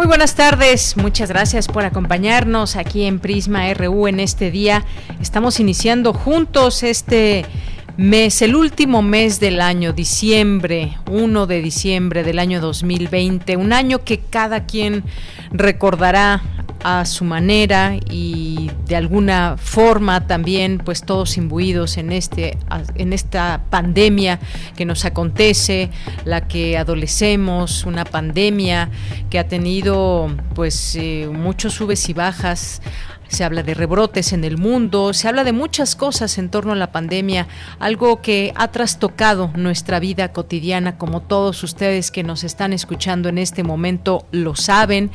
Muy buenas tardes, muchas gracias por acompañarnos aquí en Prisma RU en este día. Estamos iniciando juntos este mes, el último mes del año, diciembre, 1 de diciembre del año 2020, un año que cada quien recordará a su manera y de alguna forma también pues todos imbuidos en este en esta pandemia que nos acontece la que adolecemos una pandemia que ha tenido pues eh, muchos subes y bajas se habla de rebrotes en el mundo, se habla de muchas cosas en torno a la pandemia, algo que ha trastocado nuestra vida cotidiana, como todos ustedes que nos están escuchando en este momento lo saben,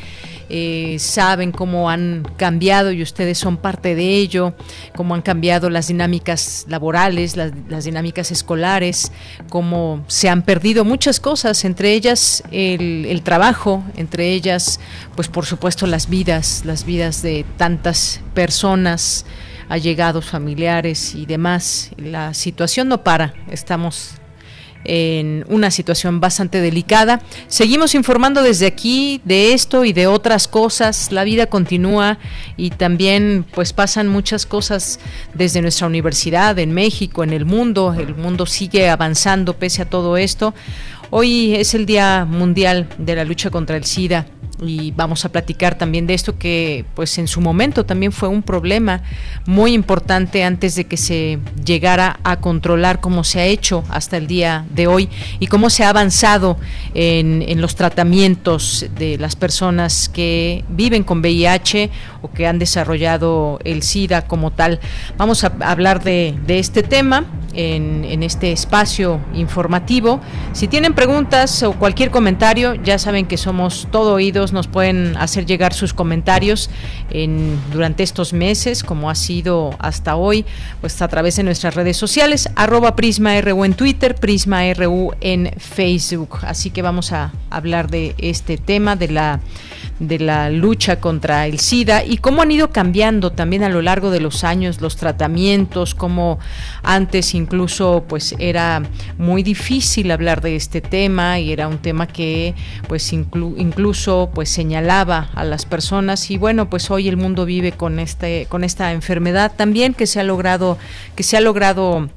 eh, saben cómo han cambiado y ustedes son parte de ello, cómo han cambiado las dinámicas laborales, las, dinámicas escolares, cómo se han perdido muchas cosas, entre ellas el, el trabajo, entre ellas, pues por supuesto las vidas, las vidas de tantas personas, allegados, familiares y demás. La situación no para, estamos en una situación bastante delicada. Seguimos informando desde aquí de esto y de otras cosas. La vida continúa y también pues pasan muchas cosas desde nuestra universidad en México, en el mundo. El mundo sigue avanzando pese a todo esto. Hoy es el Día Mundial de la Lucha contra el SIDA y vamos a platicar también de esto que pues en su momento también fue un problema muy importante antes de que se llegara a controlar como se ha hecho hasta el día de hoy y cómo se ha avanzado en, en los tratamientos de las personas que viven con VIH o que han desarrollado el SIDA como tal. Vamos a hablar de, de este tema en, este espacio informativo. Si tienen preguntas o cualquier comentario, ya saben que somos todo oídos nos pueden hacer llegar sus comentarios en, durante estos meses, como ha sido hasta hoy, pues a través de nuestras redes sociales, arroba Prisma RU en Twitter, Prisma RU en Facebook. Así que vamos a hablar de este tema, de la de la lucha contra el SIDA y cómo han ido cambiando también a lo largo de los años los tratamientos, como antes incluso pues era muy difícil hablar de este tema y era un tema que pues incluso pues señalaba a las personas y bueno, pues hoy el mundo vive con este con esta enfermedad también que se ha logrado que se ha logrado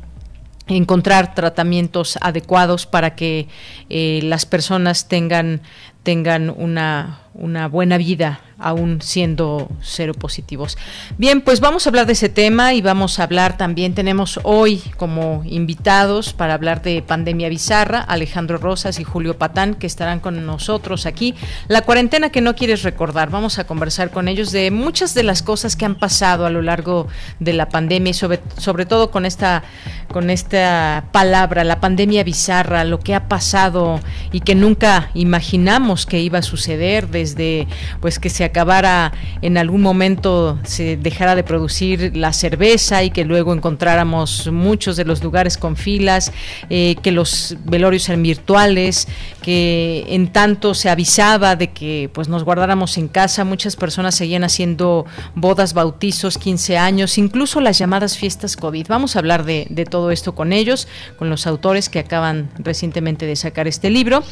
encontrar tratamientos adecuados para que eh, las personas tengan tengan una, una buena vida aún siendo cero positivos. Bien, pues vamos a hablar de ese tema y vamos a hablar también, tenemos hoy como invitados para hablar de pandemia bizarra, Alejandro Rosas y Julio Patán, que estarán con nosotros aquí. La cuarentena que no quieres recordar, vamos a conversar con ellos de muchas de las cosas que han pasado a lo largo de la pandemia y sobre, sobre todo con esta, con esta palabra, la pandemia bizarra, lo que ha pasado y que nunca imaginamos que iba a suceder desde pues que se acabara en algún momento, se dejara de producir la cerveza y que luego encontráramos muchos de los lugares con filas, eh, que los velorios eran virtuales, que en tanto se avisaba de que pues nos guardáramos en casa, muchas personas seguían haciendo bodas, bautizos, 15 años, incluso las llamadas fiestas COVID. Vamos a hablar de, todo esto con ellos, con los autores que acaban recientemente de sacar este libro.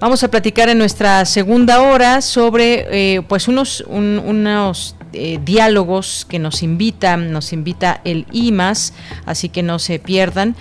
Vamos a platicar en nuestra segunda hora sobre eh, pues unos, unos eh, diálogos que nos invitan, nos invita el IMAS, así que no se pierdan,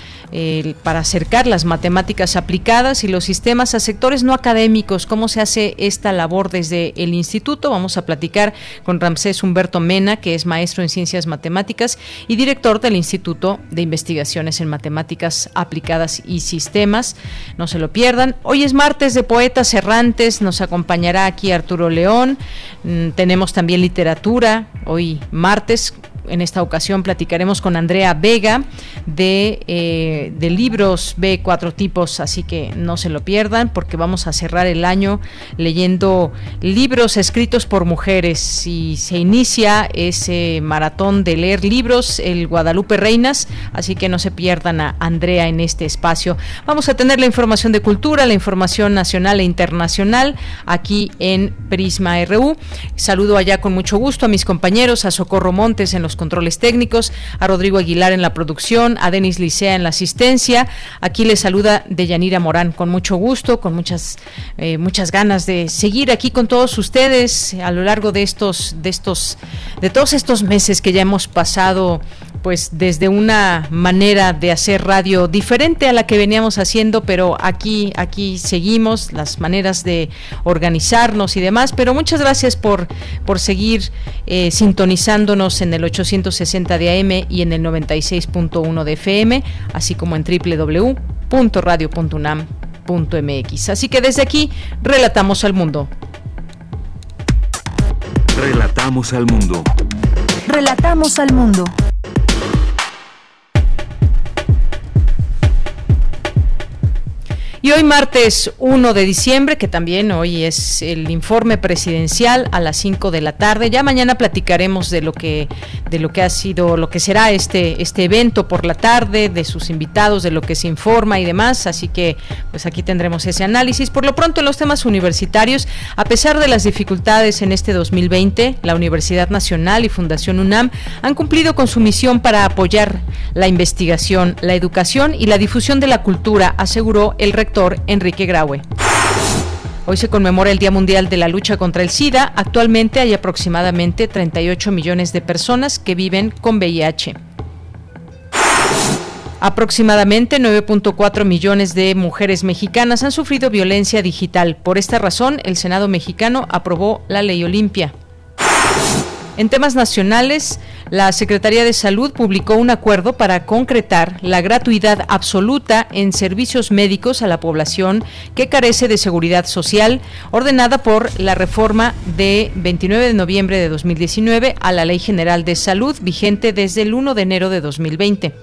para acercar las matemáticas aplicadas y los sistemas a sectores no académicos, cómo se hace esta labor desde el instituto. Vamos a platicar con Ramsés Humberto Mena, que es maestro en ciencias matemáticas y director del Instituto de Investigaciones en Matemáticas Aplicadas y Sistemas. No se lo pierdan. Hoy es martes de Poetas Errantes, nos acompañará aquí Arturo León. Mm, tenemos también literatura Hoy martes, en esta ocasión platicaremos con Andrea Vega de, eh, de libros B cuatro tipos, así que no se lo pierdan porque vamos a cerrar el año leyendo libros escritos por mujeres y se inicia ese maratón de leer libros, el Guadalupe Reinas, así que no se pierdan a Andrea en este espacio. Vamos a tener la información de cultura, la información nacional e internacional aquí en Prisma RU. Saludo allá con mucho gusto a mis compañeros, a Socorro Montes en los controles técnicos, a Rodrigo Aguilar en la producción, a Denis Licea en la asistencia. Aquí les saluda Deyanira Morán con mucho gusto, con muchas, eh, muchas ganas de seguir aquí con todos ustedes a lo largo de estos, de estos, de todos estos meses que ya hemos pasado pues desde una manera de hacer radio diferente a la que veníamos haciendo, pero aquí, aquí seguimos las maneras de organizarnos y demás. Pero muchas gracias por, por seguir eh, sintonizándonos en el 860 de AM y en el 96.1 de FM, así como en www.radio.unam.mx. Así que desde aquí, relatamos al mundo. Relatamos al mundo. Relatamos al mundo. Y hoy martes 1 de diciembre, que también hoy es el informe presidencial a las 5 de la tarde. Ya mañana platicaremos de lo que de lo que ha sido, lo que será este este evento por la tarde, de sus invitados, de lo que se informa y demás, así que pues aquí tendremos ese análisis. Por lo pronto en los temas universitarios, a pesar de las dificultades en este 2020, la Universidad Nacional y Fundación UNAM han cumplido con su misión para apoyar la investigación, la educación y la difusión de la cultura, aseguró el rector Enrique Graue. Hoy se conmemora el Día Mundial de la Lucha contra el SIDA. Actualmente hay aproximadamente 38 millones de personas que viven con VIH. Aproximadamente 9.4 millones de mujeres mexicanas han sufrido violencia digital. Por esta razón, el Senado mexicano aprobó la Ley Olimpia. En temas nacionales, la Secretaría de Salud publicó un acuerdo para concretar la gratuidad absoluta en servicios médicos a la población que carece de seguridad social, ordenada por la reforma de 29 de noviembre de 2019 a la Ley General de Salud, vigente desde el 1 de enero de 2020.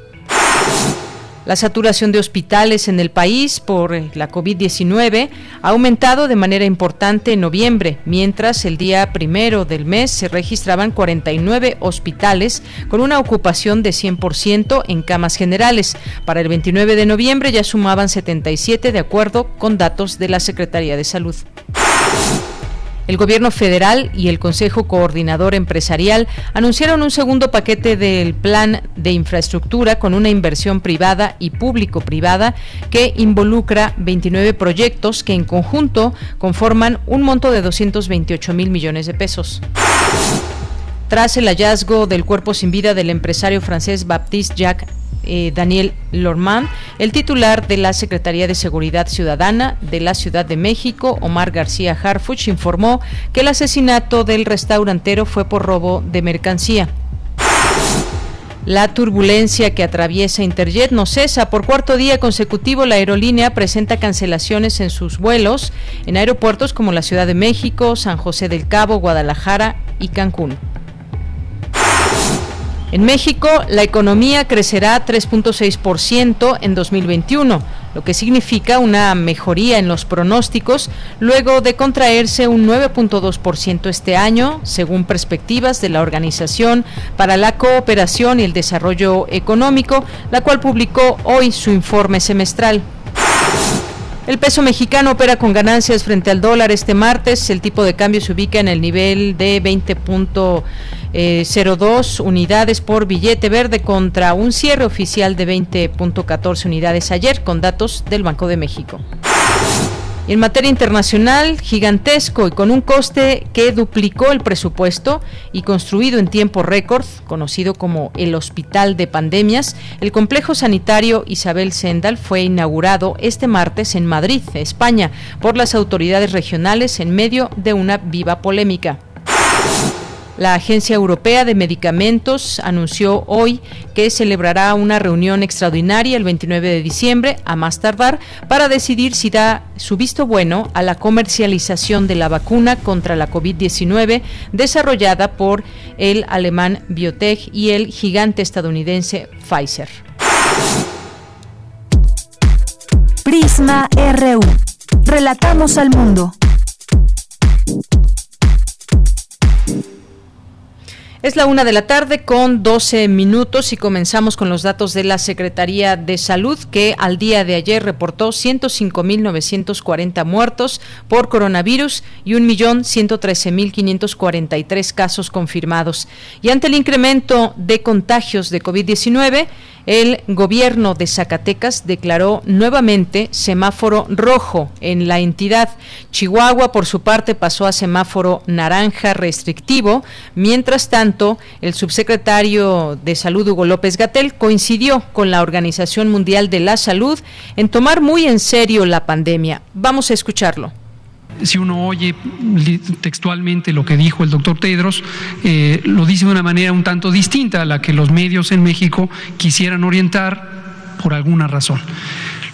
La saturación de hospitales en el país por eh, la COVID-19 ha aumentado de manera importante en noviembre, mientras el día primero del mes se registraban 49 hospitales con una ocupación de 100% en camas generales. Para el 29 de noviembre ya sumaban 77 de acuerdo con datos de la Secretaría de Salud. El gobierno federal y el Consejo Coordinador Empresarial anunciaron un segundo paquete del plan de infraestructura con una inversión privada y público-privada que involucra 29 proyectos que en conjunto conforman un monto de 228 mil millones de pesos. Tras el hallazgo del cuerpo sin vida del empresario francés Baptiste Jacques eh, Daniel Lormand, el titular de la Secretaría de Seguridad Ciudadana de la Ciudad de México, Omar García Harfuch, informó que el asesinato del restaurantero fue por robo de mercancía. La turbulencia que atraviesa Interjet no cesa. Por cuarto día consecutivo, la aerolínea presenta cancelaciones en sus vuelos en aeropuertos como la Ciudad de México, San José del Cabo, Guadalajara y Cancún. En México, la economía crecerá 3.6% en 2021, lo que significa una mejoría en los pronósticos luego de contraerse un 9.2% este año, según perspectivas de la Organización para la Cooperación y el Desarrollo Económico, la cual publicó hoy su informe semestral. El peso mexicano opera con ganancias frente al dólar este martes. El tipo de cambio se ubica en el nivel de 20. 0,2 eh, unidades por billete verde contra un cierre oficial de 20.14 unidades ayer con datos del Banco de México. En materia internacional, gigantesco y con un coste que duplicó el presupuesto y construido en tiempo récord, conocido como el Hospital de Pandemias, el complejo sanitario Isabel Sendal fue inaugurado este martes en Madrid, España, por las autoridades regionales en medio de una viva polémica. La Agencia Europea de Medicamentos anunció hoy que celebrará una reunión extraordinaria el 29 de diciembre, a más tardar, para decidir si da su visto bueno a la comercialización de la vacuna contra la COVID-19 desarrollada por el alemán Biotech y el gigante estadounidense Pfizer. Prisma RU. Relatamos al mundo. Es la una de la tarde con 12 minutos y comenzamos con los datos de la Secretaría de Salud que al día de ayer reportó 105.940 muertos por coronavirus y 1.113.543 casos confirmados. Y ante el incremento de contagios de COVID-19, el gobierno de Zacatecas declaró nuevamente semáforo rojo en la entidad. Chihuahua, por su parte, pasó a semáforo naranja restrictivo. Mientras tanto, el subsecretario de Salud, Hugo López Gatel, coincidió con la Organización Mundial de la Salud en tomar muy en serio la pandemia. Vamos a escucharlo si uno oye textualmente lo que dijo el doctor Tedros, eh, lo dice de una manera un tanto distinta a la que los medios en México quisieran orientar por alguna razón.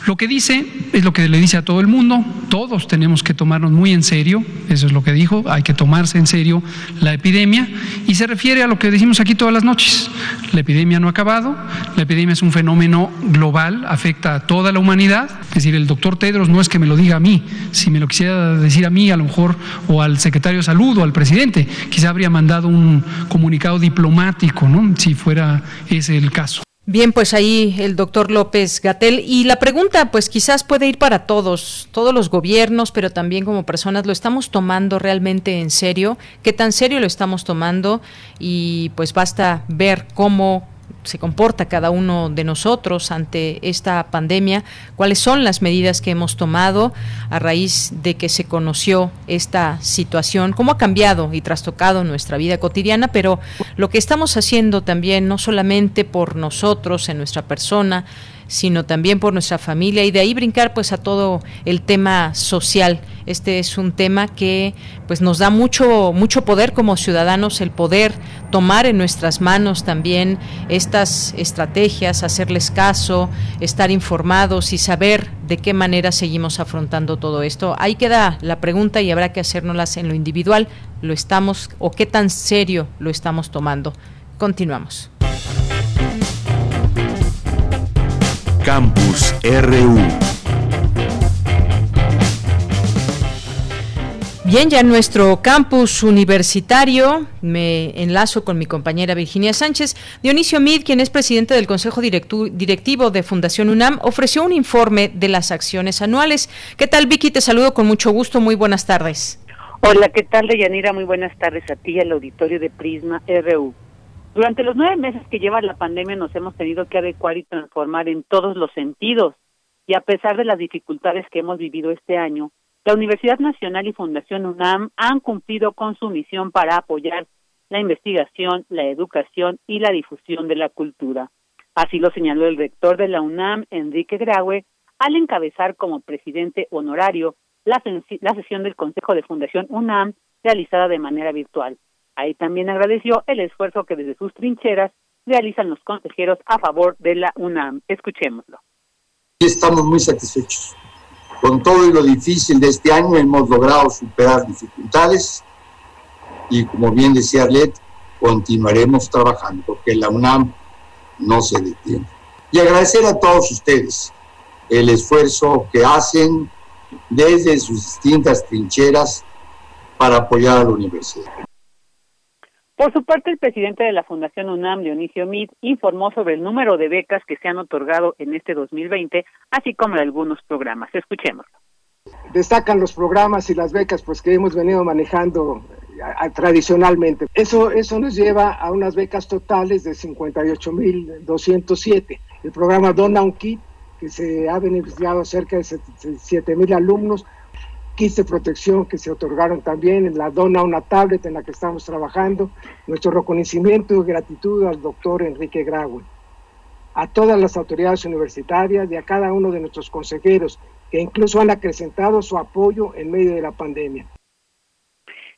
Lo que dice es lo que le dice a todo el mundo, todos tenemos que tomarnos muy en serio, eso es lo que dijo, hay que tomarse en serio la epidemia. Y se refiere a lo que decimos aquí todas las noches. La epidemia no ha acabado, la epidemia es un fenómeno global, afecta a toda la humanidad, es decir, el doctor Tedros no es que me lo diga a mí, si me lo quisiera decir a mí a lo mejor o al secretario de salud o al presidente, quizá habría mandado un comunicado diplomático, ¿no? si fuera ese el caso. Bien, pues ahí el doctor López Gatel. Y la pregunta, pues quizás puede ir para todos, todos los gobiernos, pero también como personas, ¿lo estamos tomando realmente en serio? ¿Qué tan serio lo estamos tomando? Y pues basta ver cómo se comporta cada uno de nosotros ante esta pandemia, cuáles son las medidas que hemos tomado a raíz de que se conoció esta situación, cómo ha cambiado y trastocado nuestra vida cotidiana, pero lo que estamos haciendo también, no solamente por nosotros, en nuestra persona, sino también por nuestra familia y de ahí brincar pues a todo el tema social. Este es un tema que pues nos da mucho mucho poder como ciudadanos el poder tomar en nuestras manos también estas estrategias, hacerles caso, estar informados y saber de qué manera seguimos afrontando todo esto. Ahí queda la pregunta y habrá que hacérnoslas en lo individual, lo estamos o qué tan serio lo estamos tomando. Continuamos. Campus RU. Bien, ya en nuestro campus universitario me enlazo con mi compañera Virginia Sánchez. Dionisio Mid, quien es presidente del Consejo Directivo de Fundación UNAM, ofreció un informe de las acciones anuales. ¿Qué tal, Vicky? Te saludo con mucho gusto. Muy buenas tardes. Hola, ¿qué tal, Deyanira? Muy buenas tardes a ti y al auditorio de Prisma RU. Durante los nueve meses que lleva la pandemia nos hemos tenido que adecuar y transformar en todos los sentidos. Y a pesar de las dificultades que hemos vivido este año, la Universidad Nacional y Fundación UNAM han cumplido con su misión para apoyar la investigación, la educación y la difusión de la cultura. Así lo señaló el rector de la UNAM, Enrique Graue, al encabezar como presidente honorario la, la sesión del Consejo de Fundación UNAM realizada de manera virtual. Ahí también agradeció el esfuerzo que desde sus trincheras realizan los consejeros a favor de la UNAM. Escuchémoslo. Estamos muy satisfechos. Con todo y lo difícil de este año hemos logrado superar dificultades y como bien decía Arlet, continuaremos trabajando porque la UNAM no se detiene. Y agradecer a todos ustedes el esfuerzo que hacen desde sus distintas trincheras para apoyar a la universidad. Por su parte, el presidente de la Fundación UNAM, Dionisio Mid, informó sobre el número de becas que se han otorgado en este 2020, así como algunos programas. Escuchemos. Destacan los programas y las becas pues que hemos venido manejando eh, tradicionalmente. Eso, eso nos lleva a unas becas totales de 58.207. El programa Dona un Kit, que se ha beneficiado cerca de 7.000 alumnos, kits de protección que se otorgaron también, en la dona una tablet en la que estamos trabajando, nuestro reconocimiento y gratitud al doctor Enrique Graue, a todas las autoridades universitarias y a cada uno de nuestros consejeros que incluso han acrecentado su apoyo en medio de la pandemia.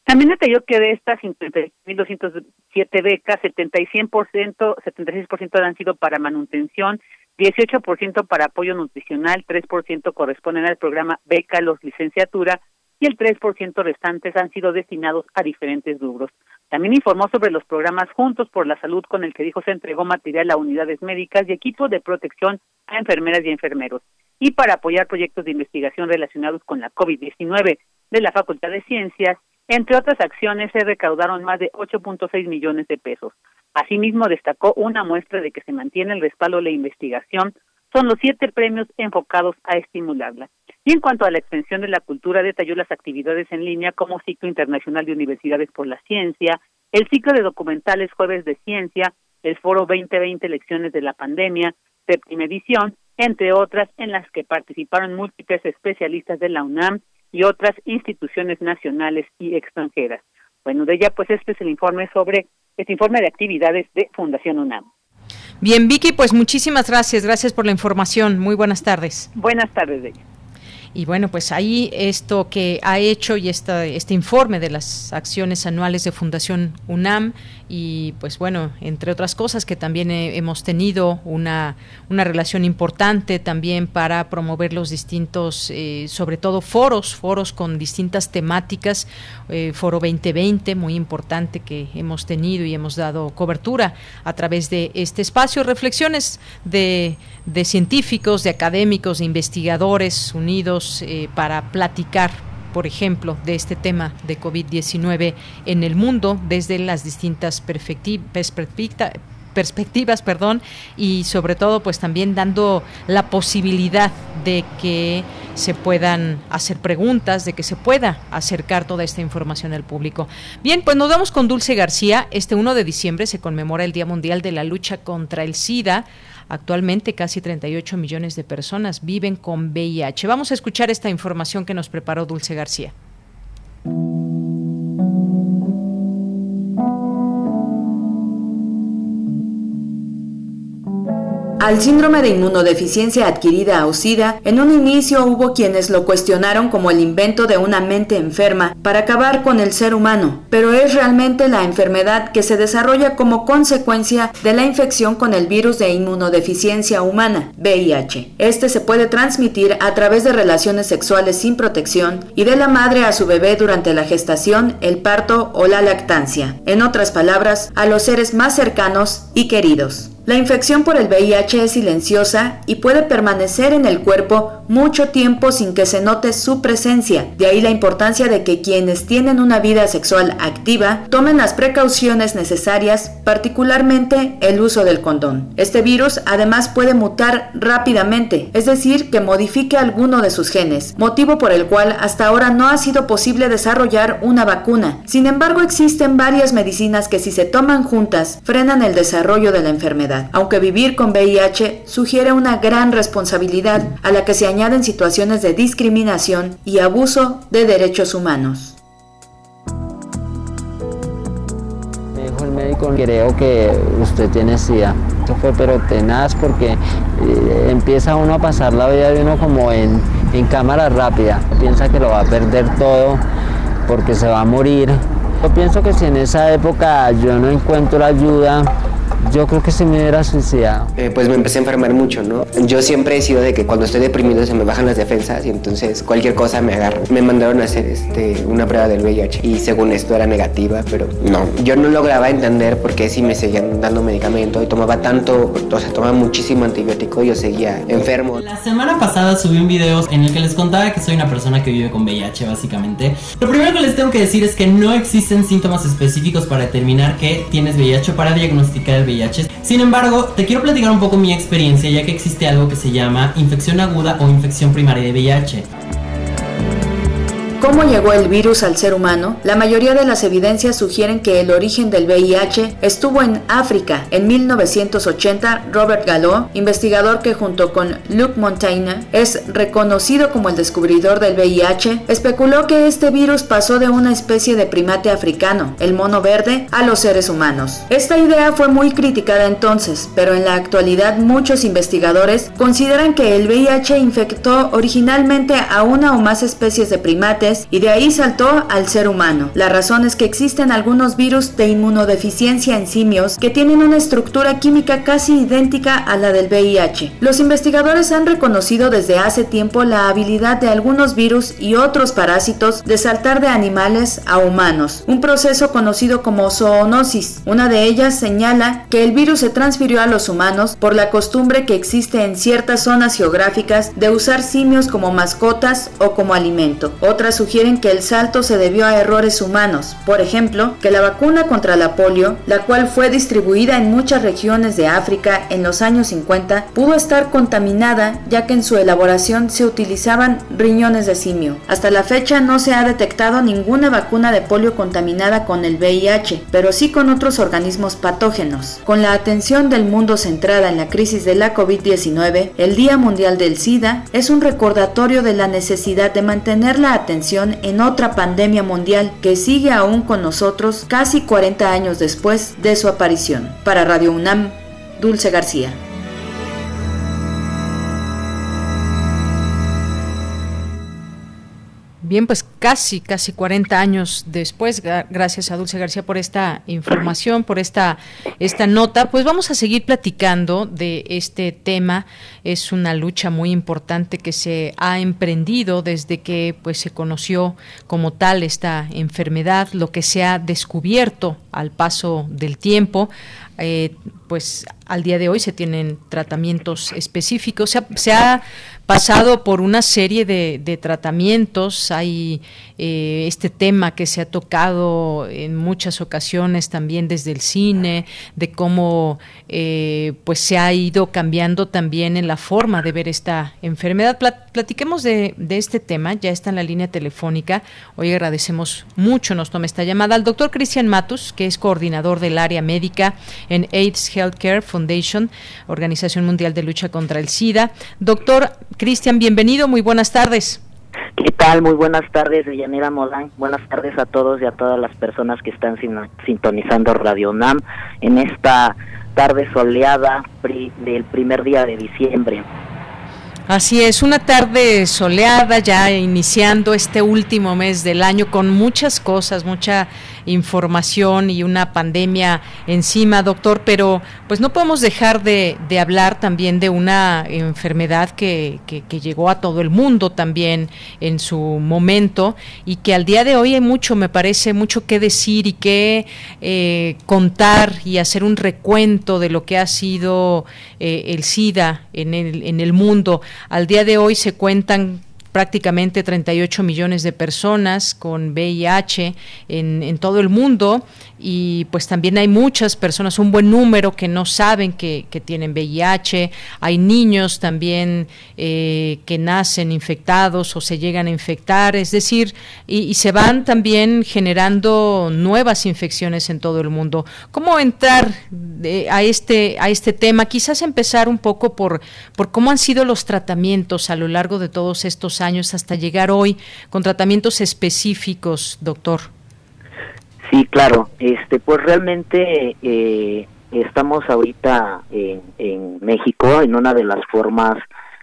También detalló que de estas 50.207 becas, 76%, 76% han sido para manutención, 18% para apoyo nutricional, 3% corresponden al programa Beca Los Licenciatura y el 3% restantes han sido destinados a diferentes rubros. También informó sobre los programas Juntos por la Salud con el que dijo se entregó material a unidades médicas y equipos de protección a enfermeras y enfermeros. Y para apoyar proyectos de investigación relacionados con la COVID-19 de la Facultad de Ciencias, entre otras acciones se recaudaron más de 8.6 millones de pesos. Asimismo, destacó una muestra de que se mantiene el respaldo de la investigación son los siete premios enfocados a estimularla. Y en cuanto a la extensión de la cultura, detalló las actividades en línea como Ciclo Internacional de Universidades por la Ciencia, el ciclo de documentales Jueves de Ciencia, el Foro 2020 Lecciones de la Pandemia, séptima edición, entre otras en las que participaron múltiples especialistas de la UNAM y otras instituciones nacionales y extranjeras. Bueno, de ella, pues este es el informe sobre este informe de actividades de Fundación UNAM. Bien, Vicky, pues muchísimas gracias. Gracias por la información. Muy buenas tardes. Buenas tardes, de y bueno, pues ahí esto que ha hecho y esta, este informe de las acciones anuales de Fundación UNAM y pues bueno, entre otras cosas que también hemos tenido una, una relación importante también para promover los distintos, eh, sobre todo foros, foros con distintas temáticas, eh, Foro 2020, muy importante que hemos tenido y hemos dado cobertura a través de este espacio, reflexiones de, de científicos, de académicos, de investigadores unidos eh, para platicar por ejemplo, de este tema de COVID-19 en el mundo desde las distintas perspectivas perdón y sobre todo pues también dando la posibilidad de que se puedan hacer preguntas de que se pueda acercar toda esta información al público. Bien pues nos vamos con Dulce García. Este 1 de diciembre se conmemora el Día Mundial de la Lucha contra el SIDA Actualmente casi 38 millones de personas viven con VIH. Vamos a escuchar esta información que nos preparó Dulce García. Al síndrome de inmunodeficiencia adquirida o SIDA, en un inicio hubo quienes lo cuestionaron como el invento de una mente enferma para acabar con el ser humano, pero es realmente la enfermedad que se desarrolla como consecuencia de la infección con el virus de inmunodeficiencia humana, VIH. Este se puede transmitir a través de relaciones sexuales sin protección y de la madre a su bebé durante la gestación, el parto o la lactancia. En otras palabras, a los seres más cercanos y queridos. La infección por el VIH es silenciosa y puede permanecer en el cuerpo mucho tiempo sin que se note su presencia. De ahí la importancia de que quienes tienen una vida sexual activa tomen las precauciones necesarias, particularmente el uso del condón. Este virus además puede mutar rápidamente, es decir, que modifique alguno de sus genes, motivo por el cual hasta ahora no ha sido posible desarrollar una vacuna. Sin embargo, existen varias medicinas que si se toman juntas frenan el desarrollo de la enfermedad, aunque vivir con VIH sugiere una gran responsabilidad a la que se añade en situaciones de discriminación y abuso de derechos humanos. Me dijo el médico, creo que usted tiene SIDA. Eso fue pero tenaz porque eh, empieza uno a pasar la vida de uno como en, en cámara rápida. Piensa que lo va a perder todo porque se va a morir. Yo pienso que si en esa época yo no encuentro ayuda, yo creo que se me hubiera suicidado. Eh, pues me empecé a enfermar mucho, ¿no? Yo siempre he sido de que cuando estoy deprimido se me bajan las defensas y entonces cualquier cosa me agarra. Me mandaron a hacer este, una prueba del VIH y según esto era negativa, pero no. Yo no lograba entender por qué si me seguían dando medicamento y tomaba tanto, o sea, tomaba muchísimo antibiótico y yo seguía enfermo. La semana pasada subí un video en el que les contaba que soy una persona que vive con VIH básicamente. Lo primero que les tengo que decir es que no existen síntomas específicos para determinar que tienes VIH o para diagnosticar el VIH sin embargo, te quiero platicar un poco mi experiencia ya que existe algo que se llama infección aguda o infección primaria de VIH. ¿Cómo llegó el virus al ser humano? La mayoría de las evidencias sugieren que el origen del VIH estuvo en África. En 1980, Robert Gallo, investigador que junto con Luc Montaigne es reconocido como el descubridor del VIH, especuló que este virus pasó de una especie de primate africano, el mono verde, a los seres humanos. Esta idea fue muy criticada entonces, pero en la actualidad muchos investigadores consideran que el VIH infectó originalmente a una o más especies de primates y de ahí saltó al ser humano. La razón es que existen algunos virus de inmunodeficiencia en simios que tienen una estructura química casi idéntica a la del VIH. Los investigadores han reconocido desde hace tiempo la habilidad de algunos virus y otros parásitos de saltar de animales a humanos, un proceso conocido como zoonosis. Una de ellas señala que el virus se transfirió a los humanos por la costumbre que existe en ciertas zonas geográficas de usar simios como mascotas o como alimento. Otras sugieren que el salto se debió a errores humanos, por ejemplo, que la vacuna contra la polio, la cual fue distribuida en muchas regiones de África en los años 50, pudo estar contaminada ya que en su elaboración se utilizaban riñones de simio. Hasta la fecha no se ha detectado ninguna vacuna de polio contaminada con el VIH, pero sí con otros organismos patógenos. Con la atención del mundo centrada en la crisis de la COVID-19, el Día Mundial del SIDA es un recordatorio de la necesidad de mantener la atención en otra pandemia mundial que sigue aún con nosotros casi 40 años después de su aparición. Para Radio UNAM, Dulce García. Bien, pues casi, casi 40 años después, gracias a Dulce García por esta información, por esta, esta nota, pues vamos a seguir platicando de este tema. Es una lucha muy importante que se ha emprendido desde que pues, se conoció como tal esta enfermedad, lo que se ha descubierto al paso del tiempo. Eh, pues al día de hoy se tienen tratamientos específicos. Se ha, pasado por una serie de, tratamientos. Hay eh, este tema que se ha tocado en muchas ocasiones también desde el cine, de cómo eh, pues se ha ido cambiando también en la forma de ver esta enfermedad. platiquemos de, este tema. Ya está en la línea telefónica. Hoy agradecemos mucho nos toma esta llamada al doctor Cristian Matus, que es coordinador del área médica en AIDS Healthcare Foundation, Organización Mundial de Lucha contra el SIDA. Doctor Cristian, bienvenido, muy buenas tardes. ¿Qué tal? Muy buenas tardes, Yanira Modán. Buenas tardes a todos y a todas las personas que están sintonizando Radio NAM en esta tarde soleada del primer día de diciembre. Así es, una tarde soleada ya iniciando este último mes del año con muchas cosas, mucha información y una pandemia encima, doctor, pero pues no podemos dejar de, hablar también de una enfermedad que, que, llegó a todo el mundo también en su momento y que al día de hoy hay mucho, me parece, mucho que decir y que eh, contar y hacer un recuento de lo que ha sido eh, el SIDA en el, en el mundo. Al día de hoy se cuentan prácticamente 38 millones de personas con VIH en, en todo el mundo y pues también hay muchas personas, un buen número que no saben que, tienen VIH, hay niños también eh, que nacen infectados o se llegan a infectar, es decir, y, se van también generando nuevas infecciones en todo el mundo. ¿Cómo entrar a, este, a este tema? Quizás empezar un poco por, por cómo han sido los tratamientos a lo largo de todos estos años hasta llegar hoy con tratamientos específicos, doctor. Sí, claro. Este, pues realmente eh, estamos ahorita en, México en una de las formas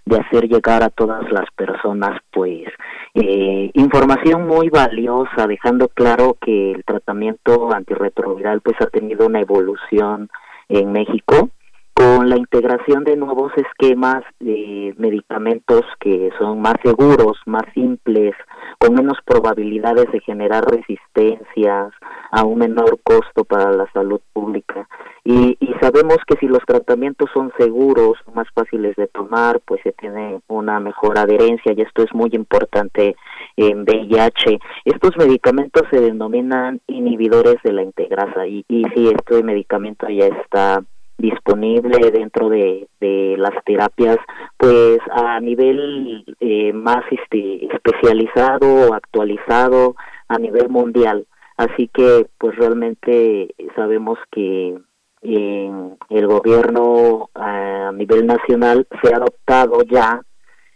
de hacer llegar a todas las personas, pues, eh, información muy valiosa, dejando claro que el tratamiento antirretroviral, pues, ha tenido una evolución en México con la integración de nuevos esquemas de medicamentos que son más seguros, más simples, con menos probabilidades de generar resistencias, a un menor costo para la salud pública. Y, y sabemos que si los tratamientos son seguros, más fáciles de tomar, pues se tiene una mejor adherencia y esto es muy importante en VIH. Estos medicamentos se denominan inhibidores de la integrasa y, y si este medicamento ya está disponible dentro de, de las terapias pues a nivel eh, más este especializado actualizado a nivel mundial así que pues realmente sabemos que en el gobierno a nivel nacional se ha adoptado ya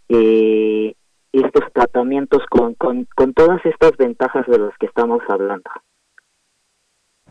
eh, estos tratamientos con, con, con todas estas ventajas de las que estamos hablando.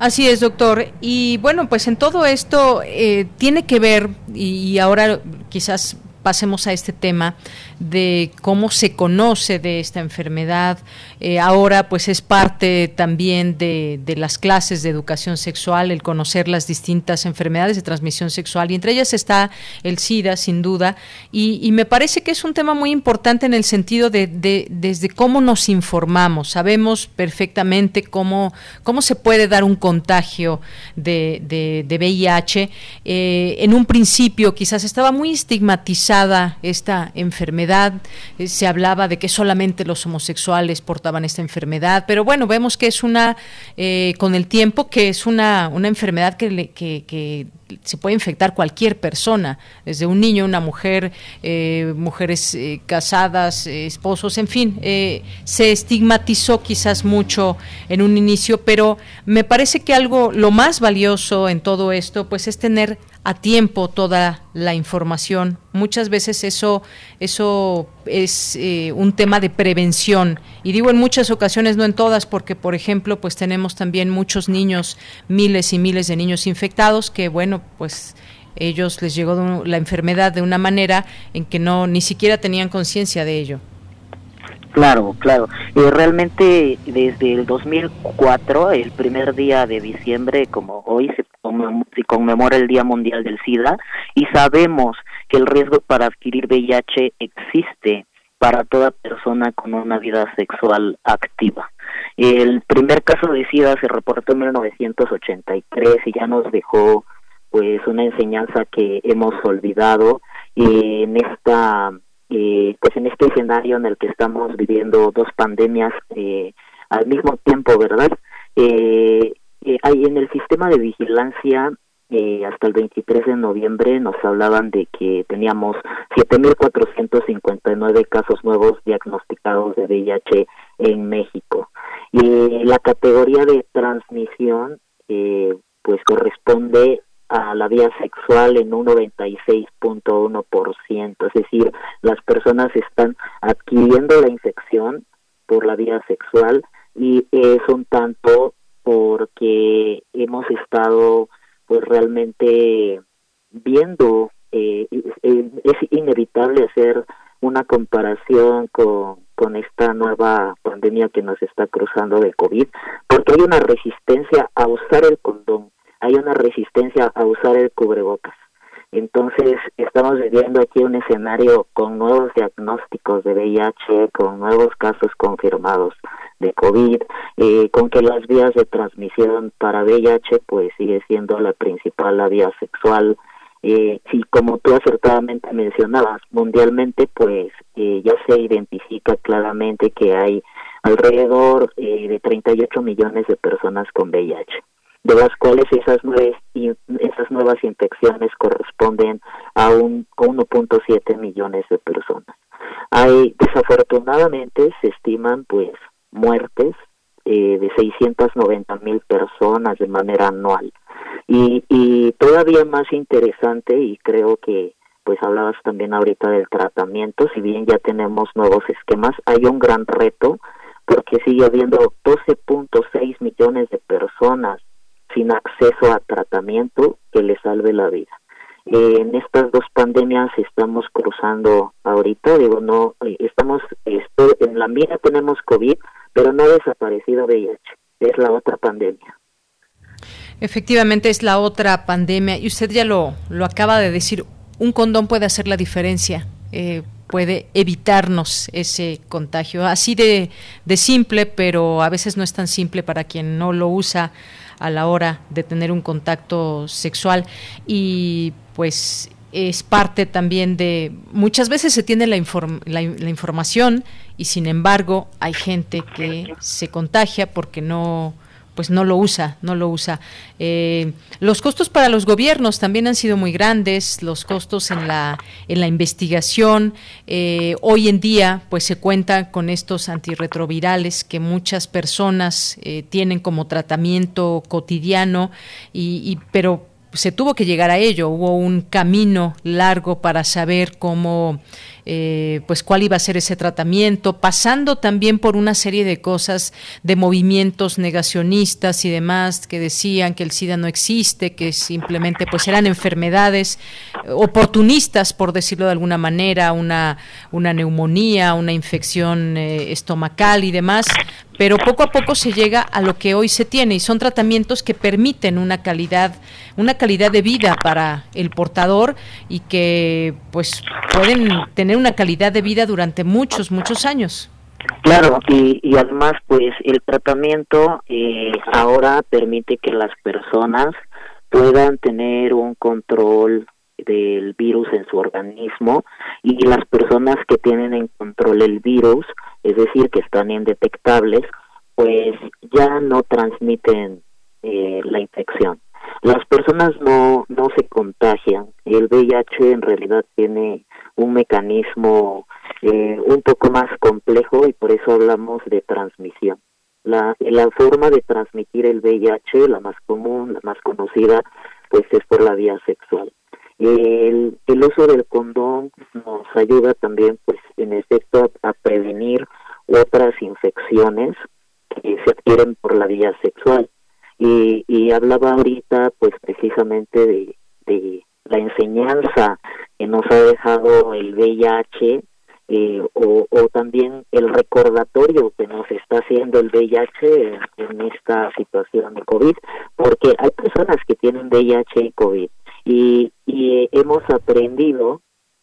Así es, doctor. Y bueno, pues en todo esto eh, tiene que ver, y, ahora quizás pasemos a este tema de cómo se conoce de esta enfermedad. Eh, ahora pues es parte también de, las clases de educación sexual, el conocer las distintas enfermedades de transmisión sexual y entre ellas está el SIDA sin duda y, me parece que es un tema muy importante en el sentido de, desde cómo nos informamos. Sabemos perfectamente cómo, cómo se puede dar un contagio de, de VIH. Eh, en un principio quizás estaba muy estigmatizada esta enfermedad, eh, se hablaba de que solamente los homosexuales portaban esta enfermedad, pero bueno, vemos que es una, eh, con el tiempo, que es una, una enfermedad que, que, se puede infectar cualquier persona, desde un niño, una mujer, eh, mujeres casadas, esposos, en fin, se estigmatizó quizás mucho en un inicio, pero me parece que algo, lo más valioso en todo esto, pues es tener a tiempo toda la información. Muchas veces eso, eso es eh, un tema de prevención. Y digo en muchas ocasiones, no en todas, porque por ejemplo, pues tenemos también muchos niños, miles y miles de niños infectados, que bueno, pues ellos les llegó la enfermedad de una manera en que no ni siquiera tenían conciencia de ello. Claro, claro. y realmente desde el 2004, el primer día de diciembre, como hoy se, conmemora el Día Mundial del SIDA, y sabemos que el riesgo para adquirir VIH existe para toda persona con una vida sexual activa. El primer caso de SIDA se reportó en 1983 y ya nos dejó pues una enseñanza que hemos olvidado en esta eh, pues en este escenario en el que estamos viviendo dos pandemias eh, al mismo tiempo, ¿verdad? Eh, eh hay en el sistema de vigilancia eh, hasta el 23 de noviembre nos hablaban de que teníamos 7.459 casos nuevos diagnosticados de VIH en México. Y la categoría de transmisión pues corresponde a la vía sexual en un 96.1%, es decir, las personas están adquiriendo la infección por la vía sexual y es un tanto porque hemos estado pues realmente viendo eh, es, inevitable hacer una comparación con, con esta nueva pandemia que nos está cruzando de COVID, porque hay una resistencia a usar el condón hay una resistencia a usar el cubrebocas. Entonces, estamos viviendo aquí un escenario con nuevos diagnósticos de VIH, con nuevos casos confirmados de COVID, eh, con que las vías de transmisión para VIH pues sigue siendo la principal, la vía sexual. Eh, como tú acertadamente mencionabas, mundialmente pues eh, ya se identifica claramente que hay alrededor eh, de 38 millones de personas con VIH de las cuales esas, nueve, esas nuevas infecciones corresponden a un 1.7 millones de personas. Hay, desafortunadamente, se estiman pues muertes eh, de 690 mil personas de manera anual. Y, y todavía más interesante, y creo que pues hablabas también ahorita del tratamiento, si bien ya tenemos nuevos esquemas, hay un gran reto porque sigue habiendo 12.6 millones de personas sin acceso a tratamiento que le salve la vida. en estas dos pandemias estamos cruzando ahorita, digo, no, eh, estamos, en la mira tenemos COVID, pero no ha desaparecido VIH, es la otra pandemia. Efectivamente es la otra pandemia y usted ya lo, lo acaba de decir, un condón puede hacer la diferencia. Eh, puede evitarnos ese contagio. Así de, de simple, pero a veces no es tan simple para quien no lo usa a la hora de tener un contacto sexual. Y pues es parte también de muchas veces se tiene la, la, información y sin embargo hay gente que se contagia porque no pues no lo usa, no lo usa. Eh, los costos para los gobiernos también han sido muy grandes, los costos en la, en la investigación. Eh, hoy en día, pues se cuenta con estos antirretrovirales que muchas personas eh, tienen como tratamiento cotidiano, y, pero se tuvo que llegar a ello, hubo un camino largo para saber cómo eh, pues cuál iba a ser ese tratamiento, pasando también por una serie de cosas, de movimientos negacionistas y demás que decían que el SIDA no existe, que simplemente pues eran enfermedades oportunistas, por decirlo de alguna manera, una, una neumonía, una infección eh, estomacal y demás, pero poco a poco se llega a lo que hoy se tiene y son tratamientos que permiten una calidad una calidad de vida para el portador y que pues pueden tener una calidad de vida durante muchos muchos años claro y, además pues el tratamiento eh, ahora permite que las personas puedan tener un control del virus en su organismo y las personas que tienen en control el virus es decir, que están indetectables, pues ya no transmiten eh, la infección. Las personas no, no se contagian. El VIH en realidad tiene un mecanismo eh, un poco más complejo y por eso hablamos de transmisión. La, la forma de transmitir el VIH, la más común, la más conocida, pues es por la vía sexual. El, el uso del condón nos ayuda también, pues, en efecto, a, prevenir otras infecciones que se adquieren por la vía sexual. Y, y hablaba ahorita, pues, precisamente de, de la enseñanza que nos ha dejado el VIH eh, o, o, también el recordatorio que nos está haciendo el VIH en, en, esta situación de COVID, porque hay personas que tienen VIH y COVID y, y hemos aprendido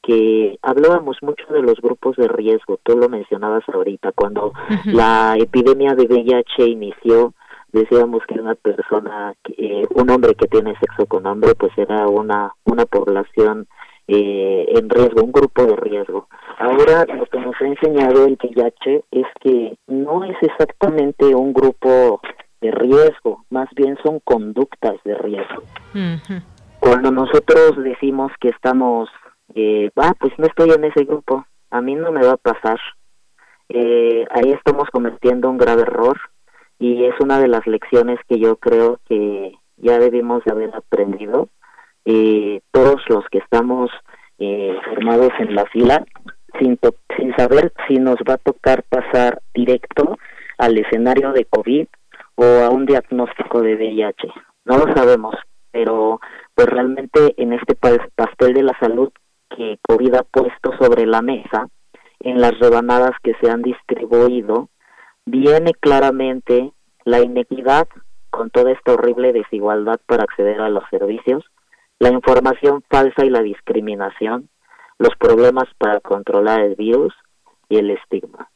que hablábamos mucho de los grupos de riesgo, tú lo mencionabas ahorita, cuando la epidemia de VIH inició, decíamos que una persona, eh, un hombre que tiene sexo con hombre, pues era una, una población eh, en riesgo, un grupo de riesgo. Ahora lo que nos ha enseñado el VIH es que no es exactamente un grupo de riesgo, más bien son conductas de riesgo. Cuando nosotros decimos que estamos, eh, ah, pues no estoy en ese grupo, a mí no me va a pasar, eh, ahí estamos cometiendo un grave error y es una de las lecciones que yo creo que ya debimos de haber aprendido. Eh, todos los que estamos eh, formados en la fila, sin, sin saber si nos va a tocar pasar directo al escenario de COVID o a un diagnóstico de VIH. No lo sabemos, pero pues realmente en este pastel de la salud que COVID ha puesto sobre la mesa, en las rebanadas que se han distribuido, viene claramente la inequidad con toda esta horrible desigualdad para acceder a los servicios, la información falsa y la discriminación, los problemas para controlar el virus y el estigma.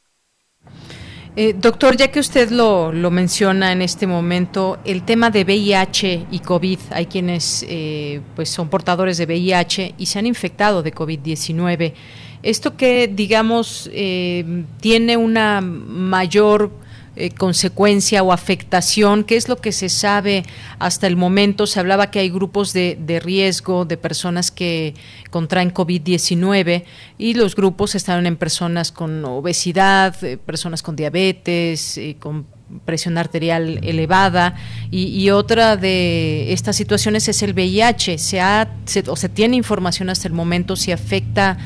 Eh, doctor, ya que usted lo, lo, menciona en este momento, el tema de VIH y COVID, hay quienes eh, pues son portadores de VIH y se han infectado de COVID-19. Esto que, digamos, eh, tiene una mayor eh, consecuencia o afectación? ¿Qué es lo que se sabe hasta el momento? Se hablaba que hay grupos de, de riesgo de personas que contraen COVID-19 y los grupos están en personas con obesidad, eh, personas con diabetes, eh, con presión arterial elevada y, otra de estas situaciones es el VIH. ¿Se ha, o se tiene información hasta el momento si afecta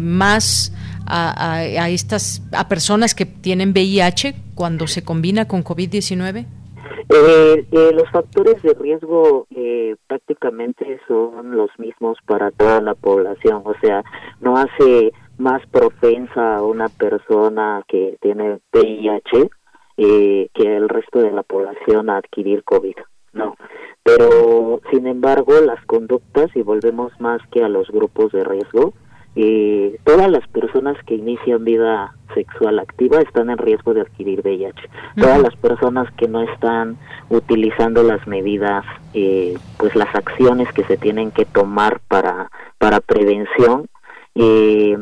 más a, a, estas a personas que tienen VIH cuando se combina con COVID-19? Eh, eh, los factores de riesgo eh, prácticamente son los mismos para toda la población, o sea, no hace más propensa a una persona que tiene VIH que el resto de la población a adquirir COVID, no. Pero, sin embargo, las conductas, y volvemos más que a los grupos de riesgo, eh, todas las personas que inician vida sexual activa están en riesgo de adquirir VIH. Todas las personas que no están utilizando las medidas, eh, pues las acciones que se tienen que tomar para, para prevención, eh,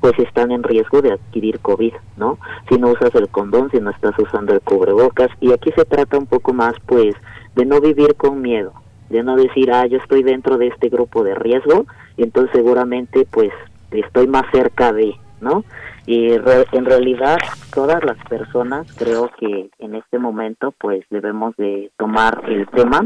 pues están en riesgo de adquirir COVID, ¿no? Si no usas el condón, si no estás usando el cubrebocas, y aquí se trata un poco más, pues, de no vivir con miedo, de no decir, ah, yo estoy dentro de este grupo de riesgo, y entonces seguramente, pues, estoy más cerca de, ¿no? Y en realidad todas las personas creo que en este momento pues debemos de tomar el tema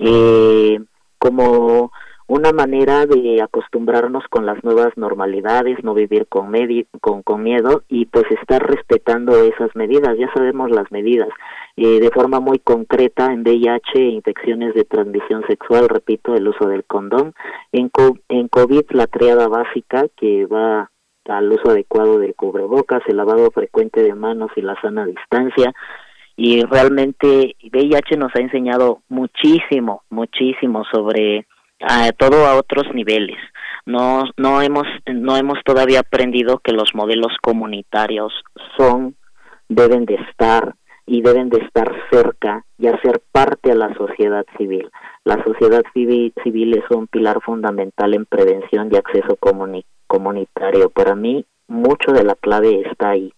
eh, como una manera de acostumbrarnos con las nuevas normalidades, no vivir con, miedo y pues estar respetando esas medidas. Ya sabemos las medidas. Eh, de forma muy concreta, en VIH, infecciones de transmisión sexual, repito, el uso del condón. En, en COVID, la triada básica que va al uso adecuado del cubrebocas, el lavado frecuente de manos y la sana distancia. Y realmente VIH nos ha enseñado muchísimo, muchísimo sobre a todo a otros niveles. No, no hemos, no hemos todavía aprendido que los modelos comunitarios son, deben de estar y deben de estar cerca y hacer parte a la sociedad civil. La sociedad civil, es un pilar fundamental en prevención y acceso comunitario. Para mí, mucho de la clave está ahí.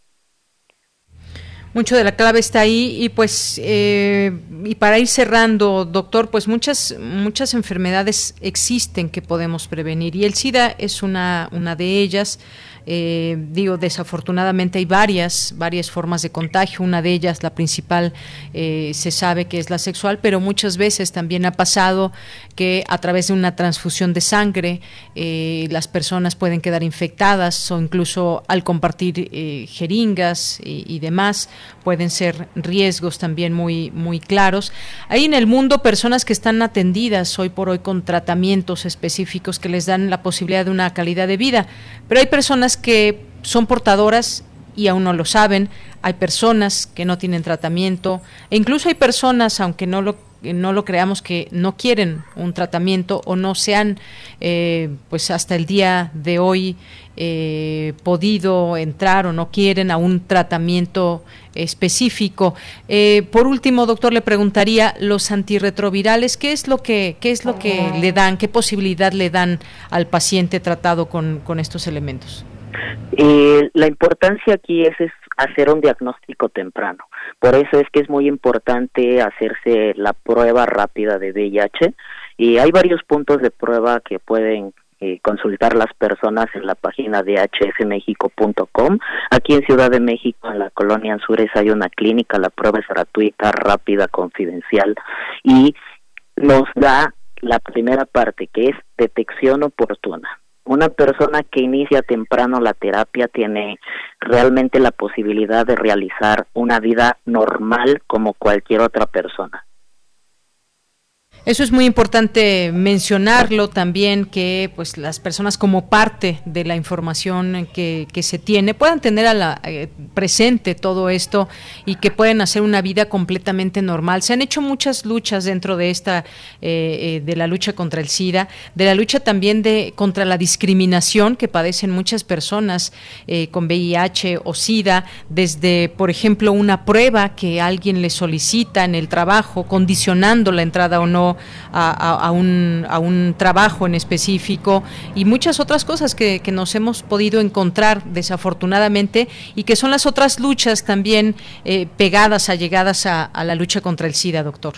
Mucho de la clave está ahí y pues eh, y para ir cerrando, doctor, pues muchas muchas enfermedades existen que podemos prevenir y el SIDA es una una de ellas. Eh, digo, desafortunadamente hay varias, varias formas de contagio. Una de ellas, la principal, eh, se sabe que es la sexual, pero muchas veces también ha pasado que a través de una transfusión de sangre eh, las personas pueden quedar infectadas o incluso al compartir jeringas y, demás pueden ser riesgos también muy, muy claros. Hay en el mundo personas que están atendidas hoy por hoy con tratamientos específicos que les dan la posibilidad de una calidad de vida, pero hay personas que son portadoras y aún no lo saben, hay personas que no tienen tratamiento e incluso hay personas, aunque no lo no lo creamos que no quieren un tratamiento o no se han eh, pues hasta el día de hoy eh, podido entrar o no quieren a un tratamiento específico. Eh, por último, doctor, le preguntaría los antirretrovirales, ¿qué es lo que qué es lo que le dan, qué posibilidad le dan al paciente tratado con, con estos elementos? Eh, la importancia aquí es, hacer un diagnóstico temprano. Por eso es que es muy importante hacerse la prueba rápida de VIH. Y hay varios puntos de prueba que pueden eh, consultar las personas en la página de. Aquí en Ciudad de México, en la colonia Anzures, hay una clínica, la prueba es gratuita, rápida, confidencial y nos da la primera parte que es detección oportuna una persona que inicia temprano la terapia tiene realmente la posibilidad de realizar una vida normal como cualquier otra persona. Eso es muy importante mencionarlo también, que pues las personas como parte de la información que, que se tiene puedan tener a la, eh, presente todo esto y que pueden hacer una vida completamente normal. Se han hecho muchas luchas dentro de esta, eh, eh, de la lucha contra el SIDA, de la lucha también de contra la discriminación que padecen muchas personas con VIH o SIDA, desde, por ejemplo, una prueba que alguien le solicita en el trabajo, condicionando la entrada o no a, un, a un trabajo en específico y muchas otras cosas que, nos hemos podido encontrar desafortunadamente y que son las otras luchas también eh, pegadas, allegadas a, a la lucha contra el SIDA, doctor.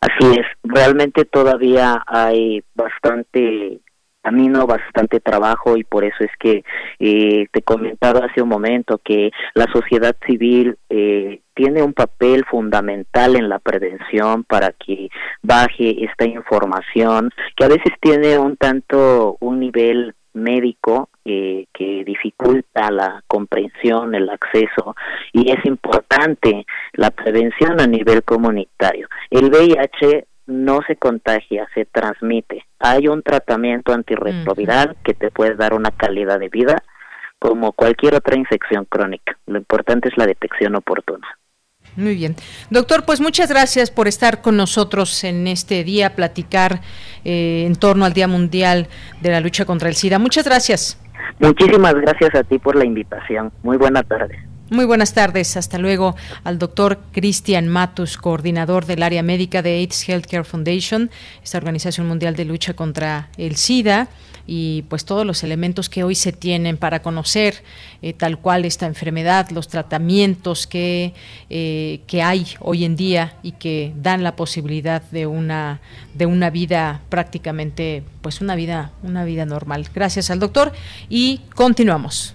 Así es, realmente todavía hay bastante camino, bastante trabajo y por eso es que eh, te comentaba hace un momento que la sociedad civil eh, tiene un papel fundamental en la prevención para que baje esta información que a veces tiene un tanto un nivel médico eh, que dificulta la comprensión, el acceso y es importante la prevención a nivel comunitario. El VIH no se contagia, se transmite. Hay un tratamiento antirretroviral que te puede dar una calidad de vida como cualquier otra infección crónica. Lo importante es la detección oportuna. Muy bien. Doctor, pues muchas gracias por estar con nosotros en este día, platicar eh, en torno al Día Mundial de la Lucha contra el SIDA. Muchas gracias. Muchísimas gracias a ti por la invitación. Muy buena tarde. Muy buenas tardes. Hasta luego al doctor Cristian Matus, coordinador del área médica de AIDS Healthcare Foundation, esta organización mundial de lucha contra el SIDA y pues todos los elementos que hoy se tienen para conocer eh, tal cual esta enfermedad, los tratamientos que, eh, que hay hoy en día y que dan la posibilidad de una, de una vida prácticamente, pues una vida, una vida normal. Gracias al doctor y continuamos.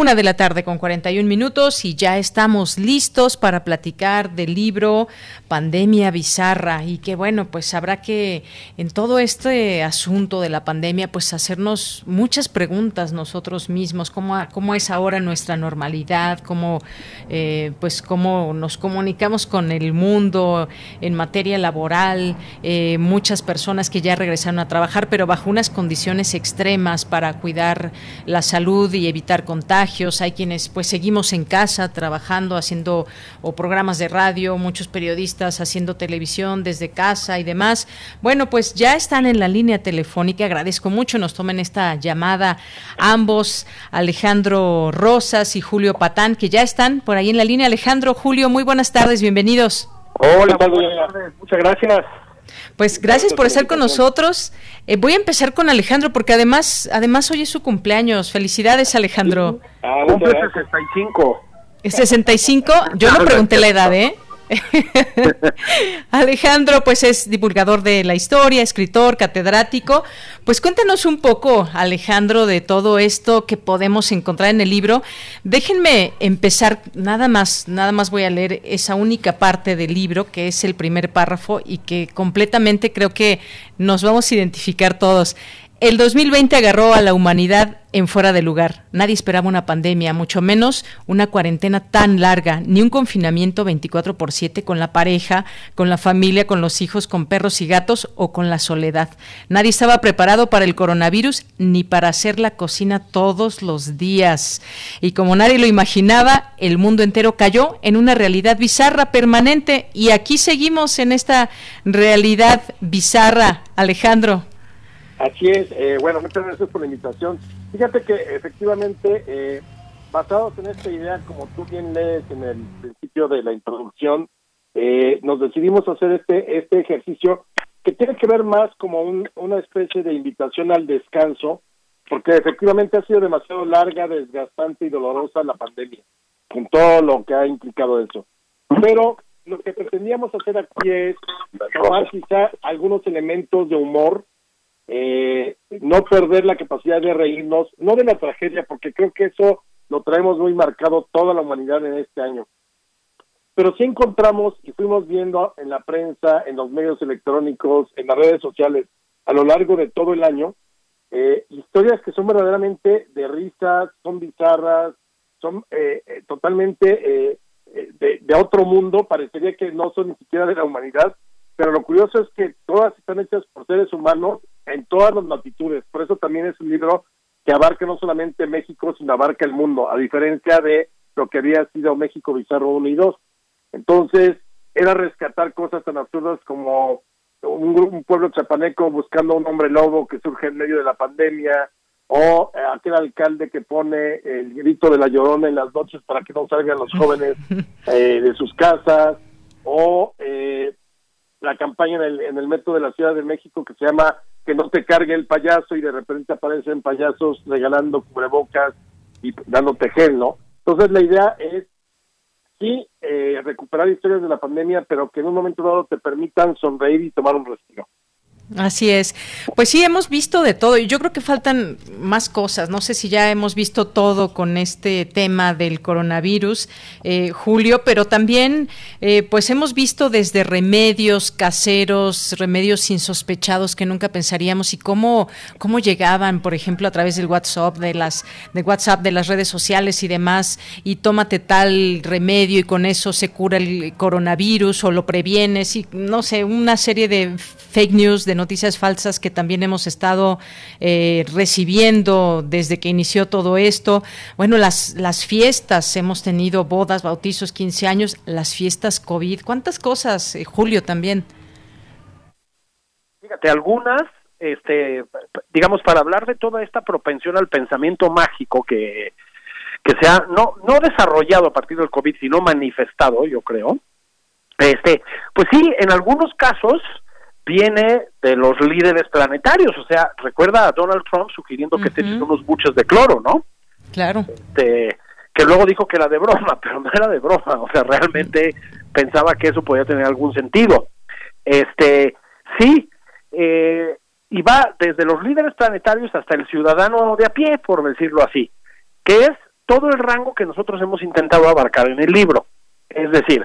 Una de la tarde con 41 minutos y ya estamos listos para platicar del libro Pandemia Bizarra. Y que bueno, pues habrá que en todo este asunto de la pandemia pues hacernos muchas preguntas nosotros mismos, cómo, cómo es ahora nuestra normalidad, cómo eh, pues cómo nos comunicamos con el mundo en materia laboral, eh, muchas personas que ya regresaron a trabajar pero bajo unas condiciones extremas para cuidar la salud y evitar contagios hay quienes pues seguimos en casa trabajando, haciendo o programas de radio, muchos periodistas haciendo televisión desde casa y demás. Bueno, pues ya están en la línea telefónica, agradezco mucho, nos tomen esta llamada ambos, Alejandro Rosas y Julio Patán, que ya están por ahí en la línea. Alejandro, Julio, muy buenas tardes, bienvenidos. Hola, buenas tardes, muchas gracias. Pues gracias por estar con nosotros. Eh, voy a empezar con Alejandro porque además, además hoy es su cumpleaños. Felicidades, Alejandro. Ah, cumple 65. ¿65? Yo no pregunté la edad, ¿eh? Alejandro, pues es divulgador de la historia, escritor, catedrático. Pues cuéntanos un poco, Alejandro, de todo esto que podemos encontrar en el libro. Déjenme empezar, nada más, nada más voy a leer esa única parte del libro, que es el primer párrafo y que completamente creo que nos vamos a identificar todos. El 2020 agarró a la humanidad en fuera de lugar. Nadie esperaba una pandemia, mucho menos una cuarentena tan larga, ni un confinamiento 24 por 7 con la pareja, con la familia, con los hijos, con perros y gatos o con la soledad. Nadie estaba preparado para el coronavirus ni para hacer la cocina todos los días. Y como nadie lo imaginaba, el mundo entero cayó en una realidad bizarra permanente y aquí seguimos en esta realidad bizarra. Alejandro. Así es, eh, bueno, muchas gracias por la invitación. Fíjate que efectivamente, eh, basados en esta idea, como tú bien lees en el principio de la introducción, eh, nos decidimos hacer este, este ejercicio que tiene que ver más como una especie de invitación al descanso, porque efectivamente ha sido demasiado larga, desgastante y dolorosa la pandemia, con todo lo que ha implicado eso. Pero lo que pretendíamos hacer aquí es tomar quizá algunos elementos de humor eh, no perder la capacidad de reírnos, no de la tragedia, porque creo que eso lo traemos muy marcado toda la humanidad en este año. Pero sí encontramos y fuimos viendo en la prensa, en los medios electrónicos, en las redes sociales, a lo largo de todo el año, eh, historias que son verdaderamente de risas, son bizarras, son eh, eh totalmente de, de otro mundo, parecería que no son ni siquiera de la humanidad, pero lo curioso es que todas están hechas por seres humanos en todas las latitudes. Por eso también es un libro que abarca no solamente México, sino abarca el mundo, a diferencia de lo que había sido México Bizarro 1 y 2. Entonces, era rescatar cosas tan absurdas como un, pueblo chapaneco buscando a un hombre lobo que surge en medio de la pandemia, o eh, aquel alcalde que pone el grito de la llorona en las noches para que no salgan los jóvenes eh, de sus casas, o eh, la campaña en el, en el metro de la Ciudad de México que se llama que no te cargue el payaso y de repente aparecen payasos regalando cubrebocas y dándote gel, ¿no? Entonces la idea es sí eh, recuperar historias de la pandemia, pero que en un momento dado te permitan sonreír y tomar un respiro. Así es. Pues sí, hemos visto de todo y yo creo que faltan más cosas. No sé si ya hemos visto todo con este tema del coronavirus, eh, Julio, pero también eh, pues hemos visto desde remedios caseros, remedios insospechados que nunca pensaríamos y cómo, cómo llegaban, por ejemplo, a través del WhatsApp, de las, de WhatsApp, de las redes sociales y demás, y tómate tal remedio y con eso se cura el coronavirus o lo previenes y no sé, una serie de fake news, de noticias falsas que también hemos estado eh, recibiendo desde que inició todo esto. Bueno, las, las fiestas, hemos tenido bodas, bautizos, 15 años, las fiestas COVID, ¿cuántas cosas, eh, Julio, también? Fíjate, algunas, este, digamos, para hablar de toda esta propensión al pensamiento mágico que, que se ha no, no desarrollado a partir del COVID, sino manifestado, yo creo. Este, pues sí, en algunos casos, viene de los líderes planetarios, o sea, recuerda a Donald Trump sugiriendo que te unos buches de cloro, ¿no? Claro. Este, que luego dijo que era de broma, pero no era de broma, o sea, realmente pensaba que eso podía tener algún sentido. Este, sí, eh, y va desde los líderes planetarios hasta el ciudadano de a pie, por decirlo así, que es todo el rango que nosotros hemos intentado abarcar en el libro. Es decir,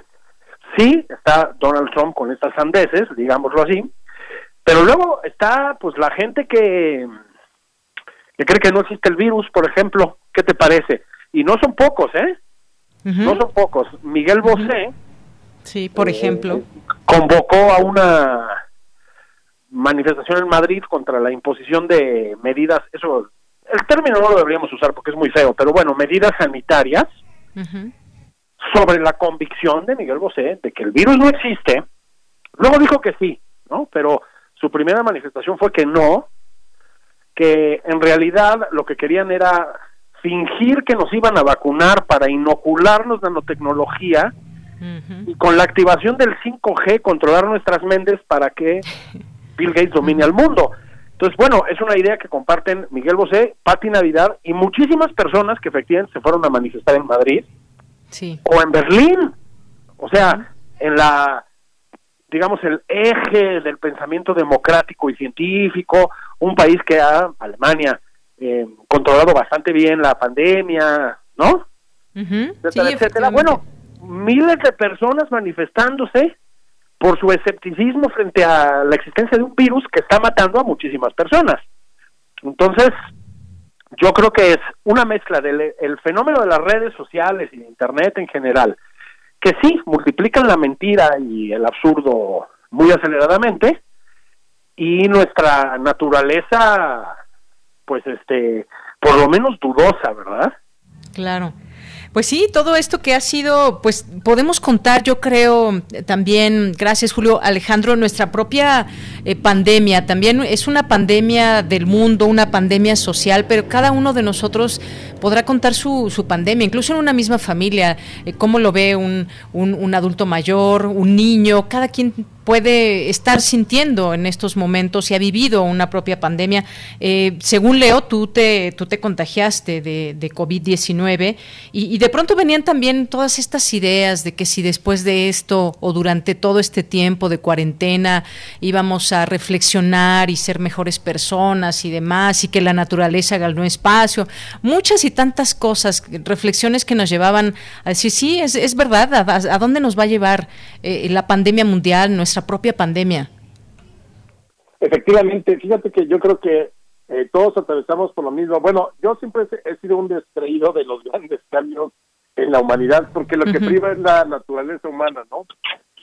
sí, está Donald Trump con estas sandeces, digámoslo así, pero luego está pues la gente que, que cree que no existe el virus, por ejemplo, ¿qué te parece? Y no son pocos, ¿eh? No son pocos. Miguel Bosé, sí, por eh, ejemplo, convocó a una manifestación en Madrid contra la imposición de medidas, eso, el término no lo deberíamos usar porque es muy feo, pero bueno, medidas sanitarias sobre la convicción de Miguel Bosé de que el virus no existe. Luego dijo que sí, ¿no? Pero su primera manifestación fue que no, que en realidad lo que querían era fingir que nos iban a vacunar para inocularnos nanotecnología y con la activación del 5G controlar nuestras mentes para que Bill Gates domine al mundo. Entonces, bueno, es una idea que comparten Miguel Bosé, Pati Navidad y muchísimas personas que efectivamente se fueron a manifestar en Madrid sí. o en Berlín. O sea, en la, digamos, el eje del pensamiento democrático y científico, un país que ha, Alemania, eh, controlado bastante bien la pandemia, ¿no? Etcétera, etcétera. Bueno, miles de personas manifestándose por su escepticismo frente a la existencia de un virus que está matando a muchísimas personas. Entonces, yo creo que es una mezcla del el fenómeno de las redes sociales y de Internet en general, que sí multiplican la mentira y el absurdo muy aceleradamente, y nuestra naturaleza, pues, este, por lo menos dudosa, ¿verdad? Claro. Pues sí, todo esto que ha sido, pues podemos contar, yo creo, también, gracias Julio Alejandro, nuestra propia eh, pandemia. También es una pandemia del mundo, una pandemia social, pero cada uno de nosotros podrá contar su, pandemia, incluso en una misma familia, eh, cómo lo ve un, un, un adulto mayor, un niño, cada quien puede estar sintiendo en estos momentos y ha vivido una propia pandemia. Eh, según Leo, tú te, tú te contagiaste de, de COVID-19 y, de pronto venían también todas estas ideas de que si después de esto o durante todo este tiempo de cuarentena íbamos a reflexionar y ser mejores personas y demás y que la naturaleza ganó espacio, muchas y tantas cosas, reflexiones que nos llevaban a decir, sí, es, es verdad, a, a, dónde nos va a llevar eh, la pandemia mundial, propia pandemia. Efectivamente, fíjate que yo creo que eh, todos atravesamos por lo mismo. Bueno, yo siempre he sido un descreído de los grandes cambios en la humanidad, porque lo que priva es la naturaleza humana, ¿no?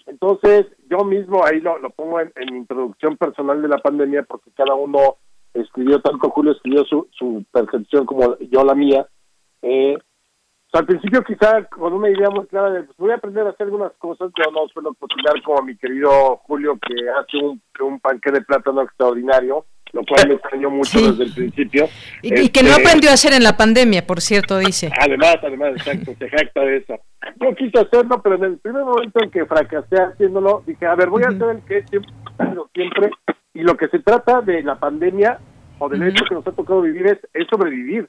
Entonces, yo mismo ahí lo, lo pongo en, en, introducción personal de la pandemia, porque cada uno escribió, tanto Julio escribió su, su percepción como yo la mía. Eh, al principio quizá con una idea muy clara de pues voy a aprender a hacer algunas cosas, yo no suelo cocinar como mi querido Julio que hace un, un panque de plátano extraordinario, lo cual me extrañó mucho sí. desde el principio. Y, este, y, que no este, aprendió a hacer en la pandemia, por cierto, dice. Además, además, exacto, se jacta de eso. Yo quise hacerlo, pero en el primer momento en que fracasé haciéndolo, dije, a ver, voy a hacer el que siempre, siempre, y lo que se trata de la pandemia o del hecho que nos ha tocado vivir es, es sobrevivir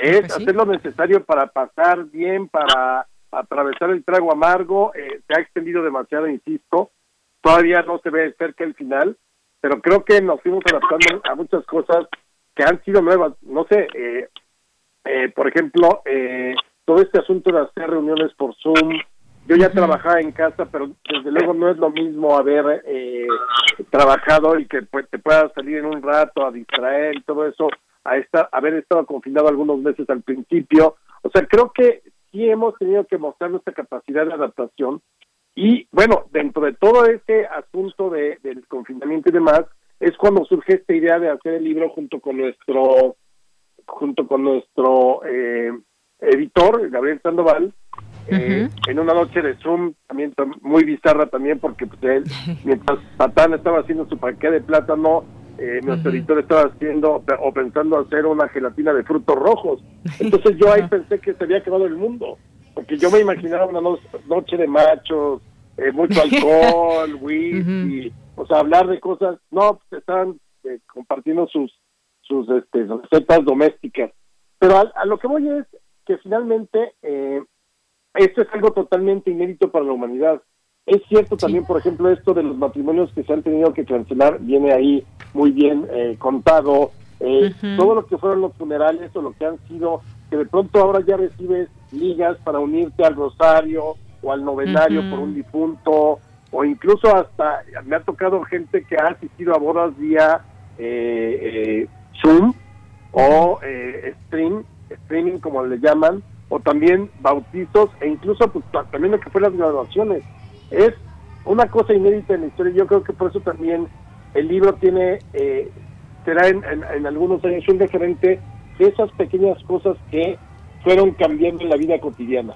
es pues sí. hacer lo necesario para pasar bien, para atravesar el trago amargo. Eh, se ha extendido demasiado, insisto. Todavía no se ve cerca el final, pero creo que nos fuimos adaptando a muchas cosas que han sido nuevas. No sé, eh, eh, por ejemplo, eh, todo este asunto de hacer reuniones por Zoom. Yo ya uh -huh. trabajaba en casa, pero desde luego no es lo mismo haber trabajado y que pues, te puedas salir en un rato a distraer y todo eso a estar, haber estado confinado algunos meses al principio. O sea, creo que sí hemos tenido que mostrar nuestra capacidad de adaptación y bueno, dentro de todo este asunto de, del confinamiento y demás, es cuando surge esta idea de hacer el libro junto con nuestro junto con nuestro eh, editor, Gabriel Sandoval, eh, uh -huh. en una noche de Zoom, también muy bizarra también, porque pues, él, mientras Satán estaba haciendo su panque de plátano, eh, uh -huh. editor estaba haciendo o pensando hacer una gelatina de frutos rojos. Entonces yo ahí pensé que se había acabado el mundo, porque yo me imaginaba una no noche de machos, eh, mucho alcohol, whisky, uh -huh. o sea, hablar de cosas, no, pues estaban eh, compartiendo sus sus este, recetas domésticas. Pero a, a, lo que voy es, que finalmente eh, esto es algo totalmente inédito para la humanidad. Es cierto también, por ejemplo, esto de los matrimonios que se han tenido que cancelar, viene ahí muy bien eh, contado. Eh, todo lo que fueron los funerales o lo que han sido, que de pronto ahora ya recibes ligas para unirte al rosario o al novenario por un difunto, o incluso hasta me ha tocado gente que ha asistido a bodas vía eh, Zoom o stream, streaming como le llaman, o también bautizos e incluso pues, también lo que fue las graduaciones es una cosa inédita en la historia. Yo creo que por eso también el libro tiene, eh, será en, en, algunos años un referente de esas pequeñas cosas que fueron cambiando en la vida cotidiana.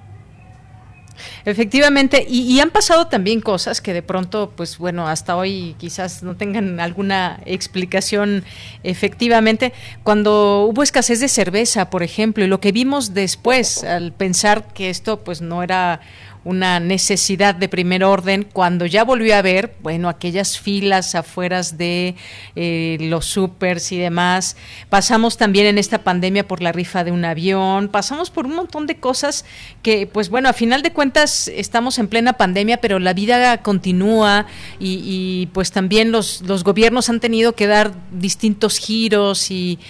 Efectivamente, y, han pasado también cosas que de pronto, pues bueno, hasta hoy quizás no tengan alguna explicación efectivamente. Cuando hubo escasez de cerveza, por ejemplo, y lo que vimos después, al pensar que esto pues no era una necesidad de primer orden cuando ya volvió a ver, bueno, aquellas filas afueras de eh, los supers y demás. Pasamos también en esta pandemia por la rifa de un avión, pasamos por un montón de cosas que, pues bueno, a final de cuentas estamos en plena pandemia, pero la vida continúa y, pues también los, los gobiernos han tenido que dar distintos giros y,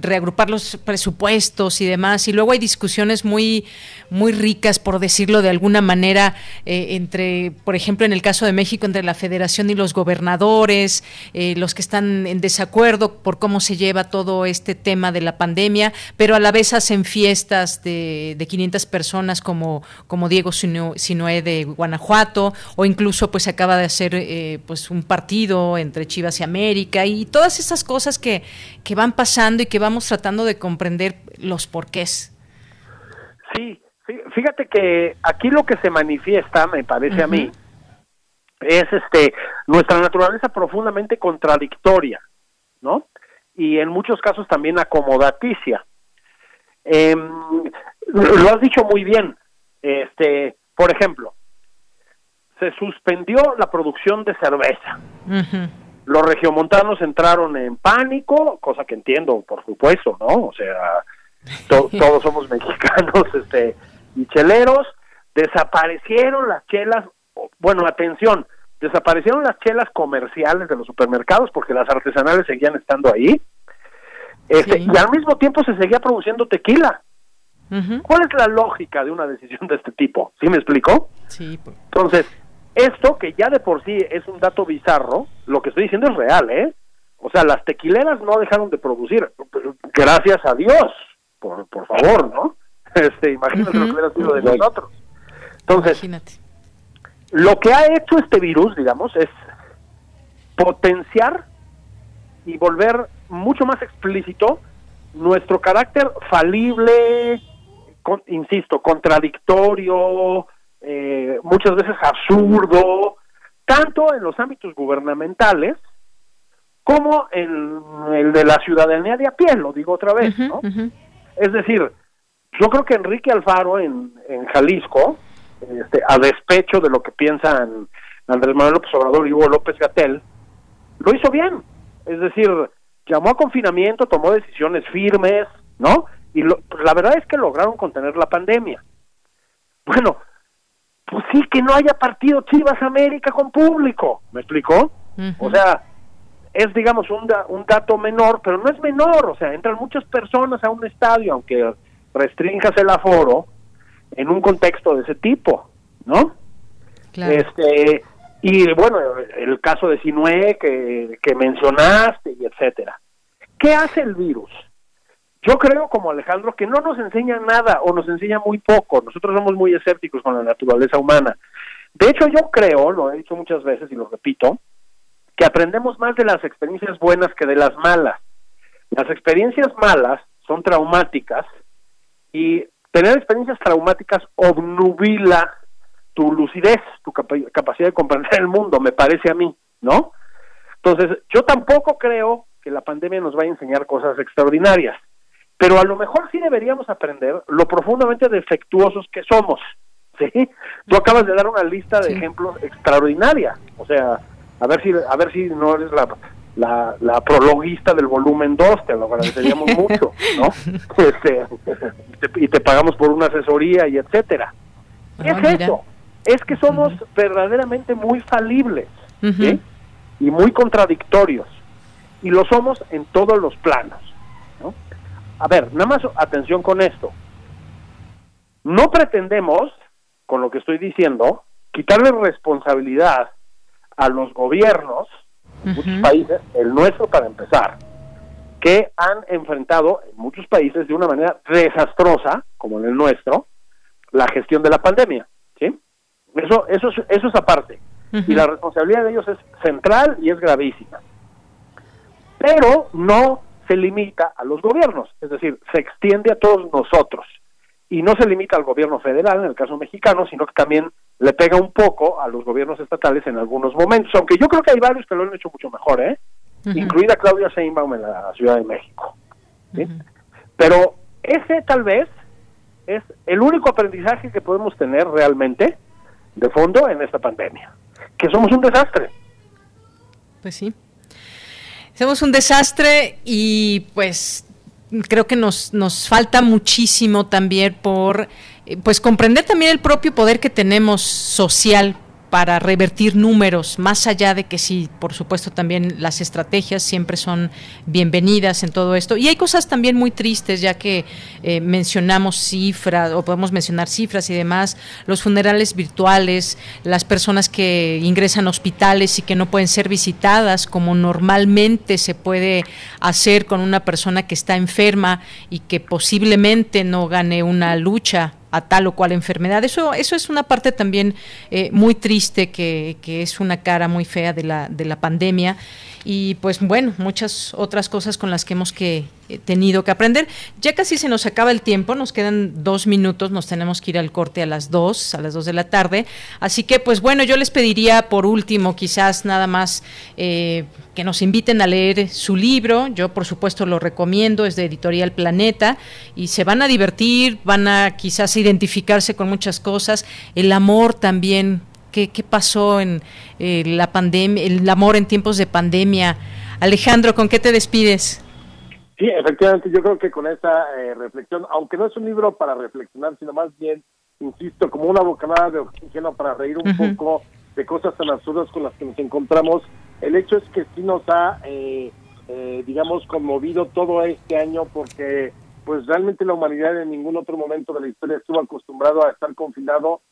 reagrupar los presupuestos y demás. Y luego hay discusiones muy, muy ricas, por decirlo de alguna manera, eh, entre, por ejemplo, en el caso de México, entre la federación y los gobernadores, eh, los que están en desacuerdo por cómo se lleva todo este tema de la pandemia, pero a la vez hacen fiestas de, de 500 personas como, como Diego Sinoé de Guanajuato, o incluso pues acaba de hacer eh, pues un partido entre Chivas y América, y todas esas cosas que, que van pasando y que vamos tratando de comprender los porqués. Sí, Fíjate que aquí lo que se manifiesta, me parece a mí, es este nuestra naturaleza profundamente contradictoria, ¿no? Y en muchos casos también acomodaticia. Em, lo has dicho muy bien. Este, por ejemplo, se suspendió la producción de cerveza. Los regiomontanos entraron en pánico, cosa que entiendo, por supuesto, ¿no? O sea, todos somos mexicanos, este, y cheleros, desaparecieron las chelas, bueno, atención, desaparecieron las chelas comerciales de los supermercados porque las artesanales seguían estando ahí, este, y al mismo tiempo se seguía produciendo tequila. ¿Cuál es la lógica de una decisión de este tipo? ¿Sí me explicó? Sí. Pues. Entonces, esto que ya de por sí es un dato bizarro, lo que estoy diciendo es real, ¿eh? O sea, las tequileras no dejaron de producir, gracias a Dios, por, por favor, ¿no? Este, imagínate lo que hubiera sido de nosotros. Entonces, lo que ha hecho este virus, digamos, es potenciar y volver mucho más explícito nuestro carácter falible, insisto, contradictorio, eh, muchas veces absurdo, tanto en los ámbitos gubernamentales como en el de la ciudadanía de a pie, lo digo otra vez, ¿no? Es decir, yo creo que Enrique Alfaro en, en Jalisco, este, a despecho de lo que piensan Andrés Manuel López Obrador y Hugo López Gatel, lo hizo bien. Es decir, llamó a confinamiento, tomó decisiones firmes, ¿no? Y pues la verdad es que lograron contener la pandemia. Bueno, pues sí que no haya partido Chivas América con público, ¿me explicó? O sea, es digamos un, un dato menor, pero no es menor, o sea, entran muchas personas a un estadio, aunque restringas el aforo en un contexto de ese tipo, ¿no? Este, y bueno, el caso de Sinue que, que mencionaste y etcétera. ¿Qué hace el virus? Yo creo, como Alejandro, que no nos enseña nada o nos enseña muy poco. Nosotros somos muy escépticos con la naturaleza humana. De hecho, yo creo, lo he dicho muchas veces y lo repito, que aprendemos más de las experiencias buenas que de las malas. Las experiencias malas son traumáticas y tener experiencias traumáticas obnubila tu lucidez, tu capacidad de comprender el mundo, me parece a mí, ¿no? Entonces, yo tampoco creo que la pandemia nos vaya a enseñar cosas extraordinarias, pero a lo mejor sí deberíamos aprender lo profundamente defectuosos que somos, ¿sí? Tú acabas de dar una lista de ejemplos extraordinaria, o sea, a ver si a ver si no eres la la, la prologuista del volumen 2, te lo agradeceríamos mucho, ¿no? Este, y te pagamos por una asesoría y etcétera. Ah, es eso, es que somos verdaderamente muy falibles ¿sí? y muy contradictorios, y lo somos en todos los planos. ¿no? A ver, nada más atención con esto. No pretendemos, con lo que estoy diciendo, quitarle responsabilidad a los gobiernos muchos países, el nuestro para empezar, que han enfrentado en muchos países de una manera desastrosa, como en el nuestro, la gestión de la pandemia, ¿sí? Eso, eso, es, eso es aparte. Y la responsabilidad de ellos es central y es gravísima. Pero no se limita a los gobiernos, es decir, se extiende a todos nosotros. Y no se limita al gobierno federal, en el caso mexicano, sino que también le pega un poco a los gobiernos estatales en algunos momentos, aunque yo creo que hay varios que lo han hecho mucho mejor, ¿eh? incluida Claudia Sheinbaum en la Ciudad de México. ¿sí? Pero ese tal vez es el único aprendizaje que podemos tener realmente de fondo en esta pandemia, que somos un desastre. Pues sí. Somos un desastre y pues creo que nos, nos falta muchísimo también por pues comprender también el propio poder que tenemos social para revertir números, más allá de que sí, por supuesto, también las estrategias siempre son bienvenidas en todo esto. Y hay cosas también muy tristes, ya que eh, mencionamos cifras, o podemos mencionar cifras y demás, los funerales virtuales, las personas que ingresan a hospitales y que no pueden ser visitadas como normalmente se puede hacer con una persona que está enferma y que posiblemente no gane una lucha a tal o cual enfermedad. Eso, eso es una parte también eh, muy triste, que, que, es una cara muy fea de la, de la pandemia. Y pues bueno, muchas otras cosas con las que hemos que, eh, tenido que aprender. Ya casi se nos acaba el tiempo, nos quedan dos minutos, nos tenemos que ir al corte a las dos, a las dos de la tarde. Así que pues bueno, yo les pediría por último quizás nada más eh, que nos inviten a leer su libro. Yo por supuesto lo recomiendo, es de Editorial Planeta y se van a divertir, van a quizás identificarse con muchas cosas. El amor también, qué, qué pasó en eh, la pandemia, el amor en tiempos de pandemia. Alejandro, ¿con qué te despides? Sí, efectivamente, yo creo que con esa eh, reflexión, aunque no es un libro para reflexionar, sino más bien, insisto, como una bocanada de oxígeno para reír un poco de cosas tan absurdas con las que nos encontramos, el hecho es que sí nos ha, eh, eh, digamos, conmovido todo este año porque pues realmente la humanidad en ningún otro momento de la historia estuvo acostumbrado a estar confinado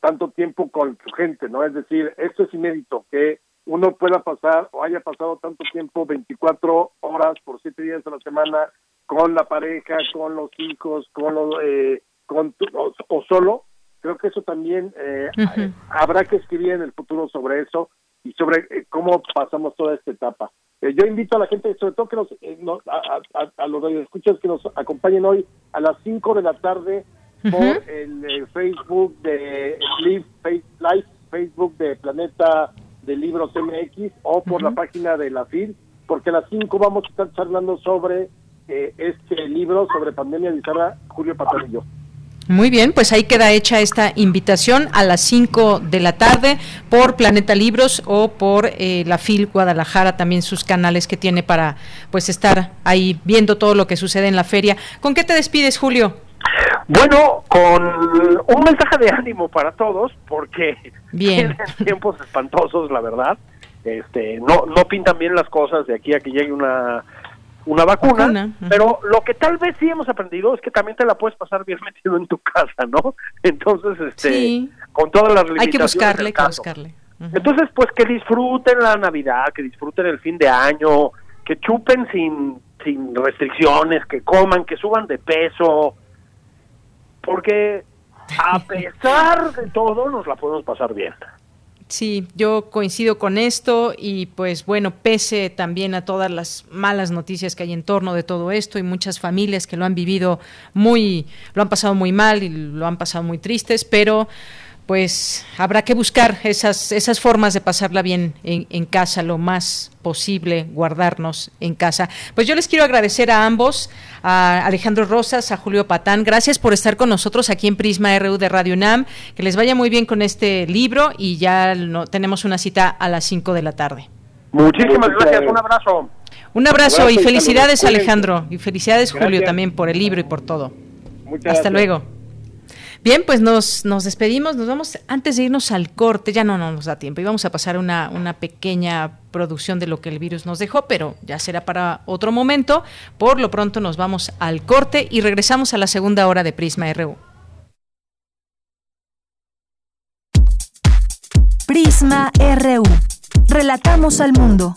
tanto tiempo con su gente, ¿no? Es decir, esto es inédito, que uno pueda pasar o haya pasado tanto tiempo, 24 horas por 7 días a la semana, con la pareja, con los hijos, con los, eh, con tu- o, o solo, creo que eso también eh, habrá que escribir en el futuro sobre eso y sobre eh, cómo pasamos toda esta etapa. Eh, yo invito a la gente, sobre todo que nos, eh, no- a, a- a- los escuchas que nos acompañen hoy a las 5 de la tarde por el Facebook de Live, Face- Live, Facebook de Planeta de Libros MX o por la página de la FIL, porque a las 5 vamos a estar charlando sobre eh, este libro sobre pandemia bizarra, Julio Patanillo. Muy bien, pues ahí queda hecha esta invitación a las 5 de la tarde por Planeta Libros o por eh, la FIL Guadalajara, también sus canales que tiene para pues estar ahí viendo todo lo que sucede en la feria. ¿Con qué te despides, Julio? Bueno, con un mensaje de ánimo para todos, porque Bien. tienen tiempos espantosos, la verdad. Este, no, no pintan bien las cosas de aquí a que llegue una, una vacuna, pero lo que tal vez sí hemos aprendido es que también te la puedes pasar bien metido en tu casa, ¿no? Entonces, este, Sí. con todas las Hay limitaciones que buscarle, hay que buscarle. Entonces, pues que disfruten la Navidad, que disfruten el fin de año, que chupen sin, sin restricciones, que coman, que suban de peso, porque a pesar de todo nos la podemos pasar bien. Sí, yo coincido con esto y pues bueno, pese también a todas las malas noticias que hay en torno de todo esto y muchas familias que lo han vivido muy, lo han pasado muy mal y lo han pasado muy tristes, pero pues habrá que buscar esas, esas formas de pasarla bien en, en casa lo más posible, guardarnos en casa. Pues yo les quiero agradecer a ambos, a Alejandro Rosas, a Julio Patán, gracias por estar con nosotros aquí en Prisma RU de Radio UNAM, que les vaya muy bien con este libro y ya no, tenemos una cita a las 5 de la tarde. Muchísimas gracias, un abrazo. Un abrazo, y felicidades Alejandro y felicidades Julio también por el libro y por todo. Hasta luego. Bien, pues nos, nos despedimos, nos vamos, antes de irnos al corte, ya no, no nos da tiempo, íbamos a pasar una, una pequeña producción de lo que el virus nos dejó, pero ya será para otro momento. Por lo pronto nos vamos al corte y regresamos a la segunda hora de Prisma RU. Prisma RU. Relatamos al mundo.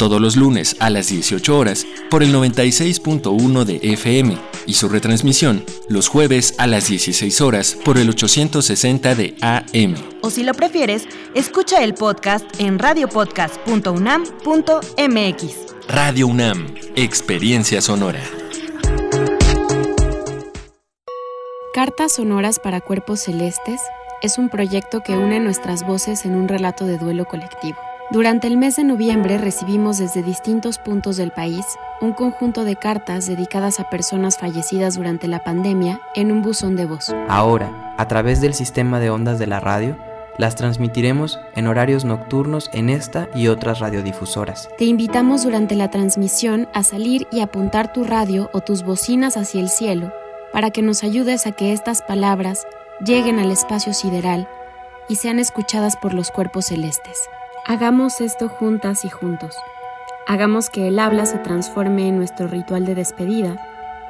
Todos los lunes a las 18 horas por el 96.1 de FM y su retransmisión los jueves a las 16 horas por el 860 de AM. O si lo prefieres, escucha el podcast en radiopodcast.unam.mx. Radio UNAM, Experiencia Sonora. Cartas Sonoras para Cuerpos Celestes es un proyecto que une nuestras voces en un relato de duelo colectivo. Durante el mes de noviembre recibimos desde distintos puntos del país un conjunto de cartas dedicadas a personas fallecidas durante la pandemia en un buzón de voz. Ahora, a través del sistema de ondas de la radio, las transmitiremos en horarios nocturnos en esta y otras radiodifusoras. Te invitamos durante la transmisión a salir y apuntar tu radio o tus bocinas hacia el cielo para que nos ayudes a que estas palabras lleguen al espacio sideral y sean escuchadas por los cuerpos celestes. Hagamos esto juntas y juntos. Hagamos que el habla se transforme en nuestro ritual de despedida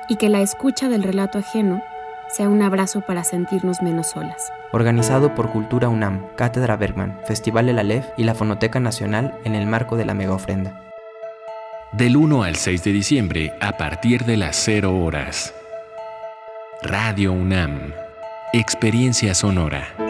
y que la escucha del relato ajeno sea un abrazo para sentirnos menos solas. Organizado por Cultura UNAM, Cátedra Bergman, Festival El Aleph y la Fonoteca Nacional en el marco de la mega ofrenda. Del 1 al 6 de diciembre a partir de las 0 horas. Radio UNAM. Experiencia sonora.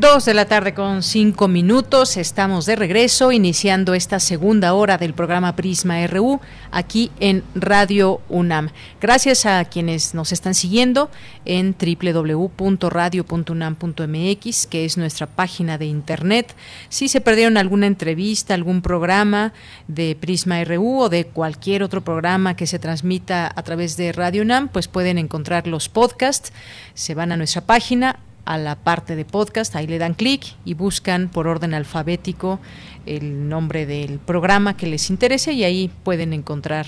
Dos de la tarde con cinco minutos, estamos de regreso iniciando esta segunda hora del programa Prisma RU aquí en Radio UNAM. Gracias a quienes nos están siguiendo en www.radio.unam.mx, que es nuestra página de internet. Si se perdieron alguna entrevista, algún programa de Prisma RU o de cualquier otro programa que se transmita a través de Radio UNAM, pues pueden encontrar los podcasts. Se van a nuestra página a la parte de podcast, ahí le dan clic y buscan por orden alfabético el nombre del programa que les interese y ahí pueden encontrar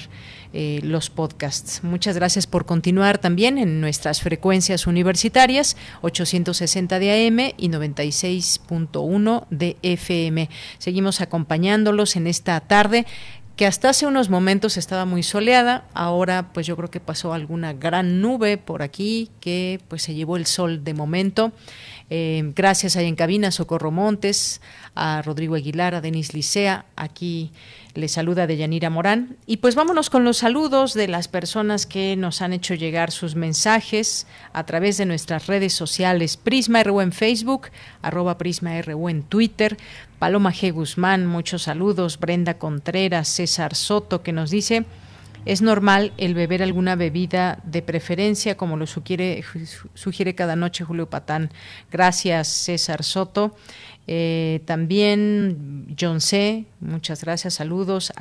eh, los podcasts. Muchas gracias por continuar también en nuestras frecuencias universitarias 860 de AM y 96.1 de FM. Seguimos acompañándolos en esta tarde que hasta hace unos momentos estaba muy soleada, ahora pues yo creo que pasó alguna gran nube por aquí que pues se llevó el sol de momento. Eh, gracias ahí en cabina Socorro Montes, a Rodrigo Aguilar, a Denis Licea, aquí le saluda Deyanira Morán. Y pues vámonos con los saludos de las personas que nos han hecho llegar sus mensajes a través de nuestras redes sociales. Prisma RU en Facebook, arroba Prisma RU en Twitter. Paloma G. Guzmán, muchos saludos. Brenda Contreras, César Soto, que nos dice... Es normal el beber alguna bebida de preferencia, como lo sugiere, sugiere cada noche Julio Patán. Gracias, César Soto. Eh, también John C., muchas gracias, saludos.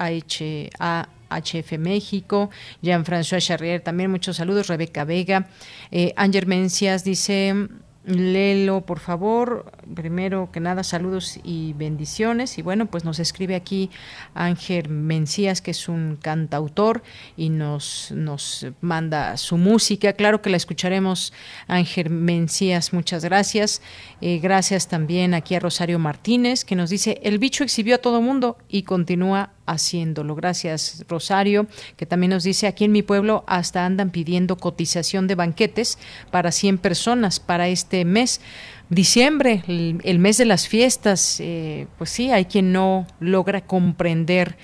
a HF México, Jean-François Charrier, también muchos saludos. Rebeca Vega, eh, Ángel Mencias dice Lelo, por favor. Primero que nada, saludos y bendiciones. Y bueno, pues nos escribe aquí Ángel Mencías, que es un cantautor, y nos, nos manda su música. Claro que la escucharemos, Ángel Mencías, muchas gracias. Eh, gracias también aquí a Rosario Martínez, que nos dice, el bicho exhibió a todo mundo y continúa haciéndolo. Gracias, Rosario, que también nos dice, aquí en mi pueblo hasta andan pidiendo cotización de banquetes para 100 personas para este mes. Diciembre, el, mes de las fiestas, eh, pues sí, hay quien no logra comprender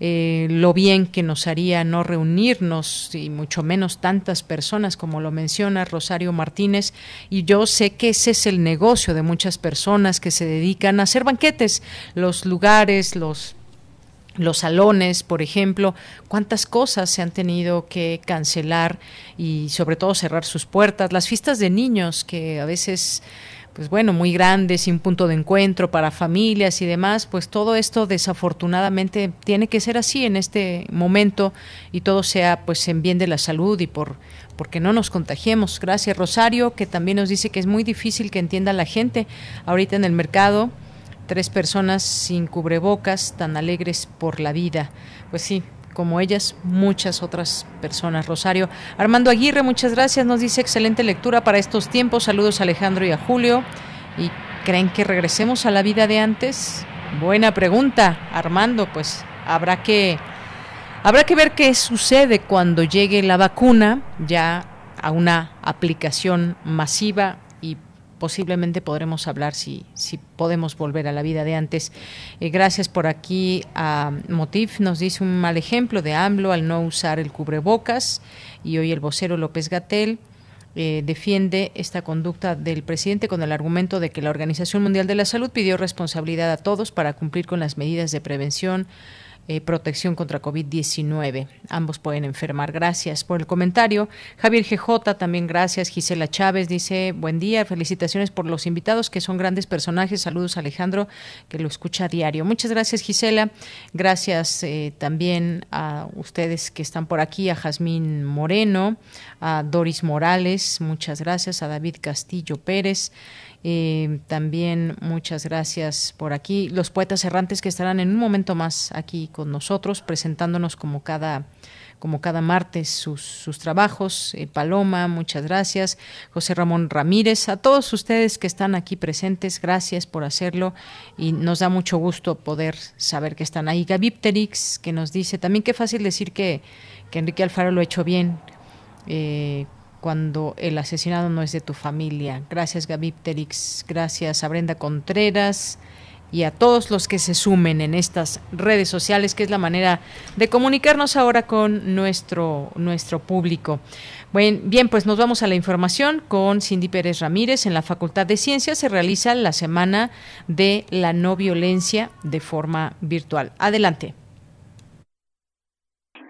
eh, lo bien que nos haría no reunirnos y mucho menos tantas personas como lo menciona Rosario Martínez y yo sé que ese es el negocio de muchas personas que se dedican a hacer banquetes, los lugares, los los salones, por ejemplo, cuántas cosas se han tenido que cancelar y sobre todo cerrar sus puertas, las fiestas de niños que a veces pues bueno, muy grandes un punto de encuentro para familias y demás, pues todo esto desafortunadamente tiene que ser así en este momento y todo sea pues en bien de la salud y por porque no nos contagiemos. Gracias Rosario, que también nos dice que es muy difícil que entienda la gente ahorita en el mercado tres personas sin cubrebocas, tan alegres por la vida. Pues sí, como ellas, muchas otras personas. Rosario Armando Aguirre, muchas gracias. Nos dice excelente lectura para estos tiempos. Saludos a Alejandro y a Julio. ¿Y creen que regresemos a la vida de antes? Buena pregunta, Armando. Pues habrá que habrá que ver qué sucede cuando llegue la vacuna ya a una aplicación masiva posiblemente podremos hablar si, si podemos volver a la vida de antes. Eh, gracias por aquí a Motif, nos dice un mal ejemplo de AMLO al no usar el cubrebocas y hoy el vocero López Gatel. Eh, defiende esta conducta del presidente con el argumento de que la Organización Mundial de la Salud pidió responsabilidad a todos para cumplir con las medidas de prevención eh, protección contra COVID-19. Ambos pueden enfermar. Gracias por el comentario. Javier GJ, también gracias. Gisela Chávez dice, buen día, felicitaciones por los invitados, que son grandes personajes. Saludos Alejandro, que lo escucha a diario. Muchas gracias Gisela. Gracias eh, también a ustedes que están por aquí, a Jazmín Moreno, a Doris Morales, muchas gracias, a David Castillo Pérez. Eh, también muchas gracias por aquí. Los poetas errantes que estarán en un momento más aquí con nosotros, presentándonos como cada como cada martes sus, sus trabajos. Eh, Paloma, muchas gracias. José Ramón Ramírez, a todos ustedes que están aquí presentes, gracias por hacerlo y nos da mucho gusto poder saber que están ahí. Gavipterix, que nos dice también qué fácil decir que, que Enrique Alfaro lo ha hecho bien. Eh, cuando el asesinado no es de tu familia. Gracias Gaby gracias a Brenda Contreras y a todos los que se sumen en estas redes sociales, que es la manera de comunicarnos ahora con nuestro, nuestro público. Bien, bien, pues nos vamos a la información con Cindy Pérez Ramírez. En la Facultad de Ciencias se realiza la Semana de la No Violencia de forma virtual. Adelante.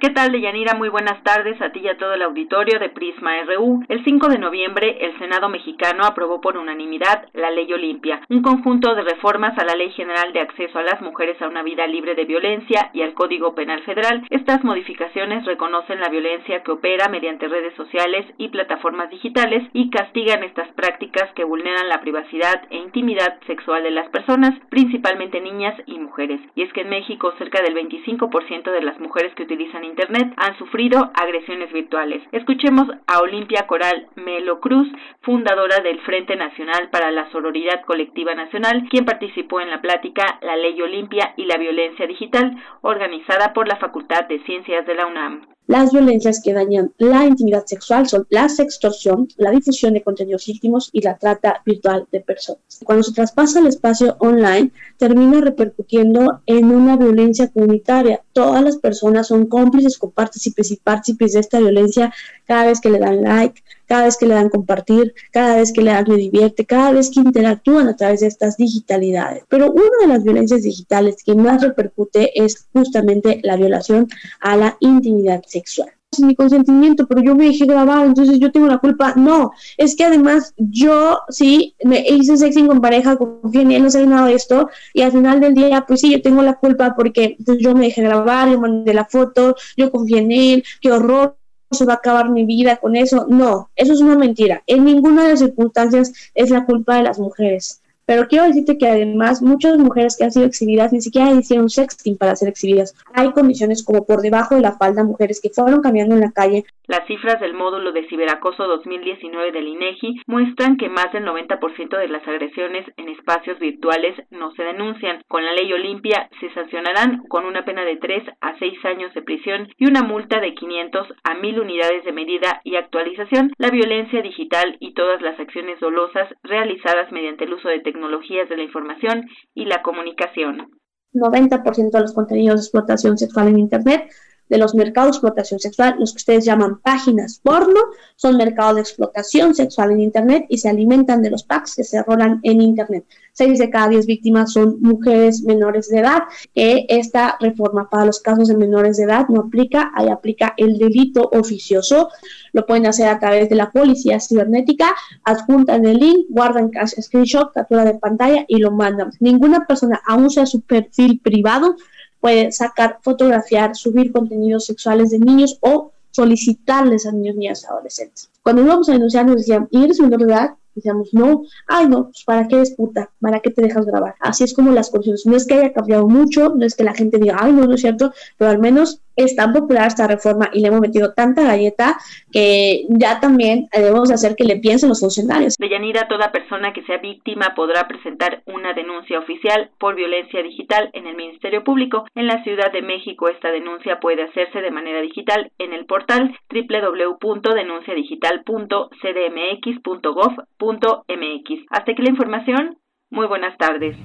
¿Qué tal, Deyanira? Muy buenas tardes a ti y a todo el auditorio de Prisma RU. El 5 de noviembre, el Senado mexicano aprobó por unanimidad la Ley Olimpia, un conjunto de reformas a la Ley General de Acceso a las Mujeres a una Vida Libre de Violencia y al Código Penal Federal. Estas modificaciones reconocen la violencia que opera mediante redes sociales y plataformas digitales y castigan estas prácticas que vulneran la privacidad e intimidad sexual de las personas, principalmente niñas y mujeres. Y es que en México cerca del 25% de las mujeres que utilizan Internet han sufrido agresiones virtuales. Escuchemos a Olimpia Coral Melo Cruz, fundadora del Frente Nacional para la Sororidad Colectiva Nacional, quien participó en la plática La Ley Olimpia y la Violencia Digital, organizada por la Facultad de Ciencias de la UNAM. Las violencias que dañan la intimidad sexual son la extorsión, la difusión de contenidos íntimos y la trata virtual de personas. Cuando se traspasa el espacio online, termina repercutiendo en una violencia comunitaria. Todas las personas son cómplices, partícipes y partícipes de esta violencia cada vez que le dan like, cada vez que le dan compartir, cada vez que le dan me divierte, cada vez que interactúan a través de estas digitalidades. Pero una de las violencias digitales que más repercute es justamente la violación a la intimidad sexual sin mi consentimiento, pero yo me dejé grabar, entonces yo tengo la culpa. No, es que además yo sí me hice sexting con pareja, confié en él, no sé nada de esto, y al final del día, pues sí, yo tengo la culpa porque pues, yo me dejé grabar, yo mandé la foto, yo confié en él, qué horror, se va a acabar mi vida con eso. No, eso es una mentira. En ninguna de las circunstancias es la culpa de las mujeres. Pero quiero decirte que además muchas mujeres que han sido exhibidas ni siquiera hicieron sexting para ser exhibidas. Hay condiciones como por debajo de la falda, mujeres que fueron cambiando en la calle. Las cifras del módulo de ciberacoso 2019 del INEGI muestran que más del 90% de las agresiones en espacios virtuales no se denuncian. Con la ley Olimpia se sancionarán con una pena de 3 a 6 años de prisión y una multa de 500 a 1000 unidades de medida y actualización la violencia digital y todas las acciones dolosas realizadas mediante el uso de tecnologías de la información y la comunicación. 90% de los contenidos de explotación sexual en Internet de los mercados de explotación sexual, los que ustedes llaman páginas porno, son mercados de explotación sexual en Internet y se alimentan de los packs que se rolan en Internet. Seis de cada diez víctimas son mujeres menores de edad. esta reforma para los casos de menores de edad no aplica, ahí aplica el delito oficioso. Lo pueden hacer a través de la policía cibernética, adjuntan el link, guardan screenshot, captura de pantalla y lo mandan. Ninguna persona, aún sea su perfil privado, puede sacar, fotografiar, subir contenidos sexuales de niños o solicitarles a niños, niñas, adolescentes. Cuando íbamos a denunciar nos decían, ¿y eres menor de edad? Decíamos, no, ay no, pues ¿para qué eres puta? ¿Para qué te dejas grabar? Así es como las cosas. No es que haya cambiado mucho, no es que la gente diga, ay no, no es cierto, pero al menos es tan popular esta reforma y le hemos metido tanta galleta que ya también debemos hacer que le piensen los funcionarios. Deyanira, toda persona que sea víctima podrá presentar una denuncia oficial por violencia digital en el Ministerio Público. En la Ciudad de México esta denuncia puede hacerse de manera digital en el portal www.denunciadigital.cdmx.gov.mx. Hasta que la información, muy buenas tardes.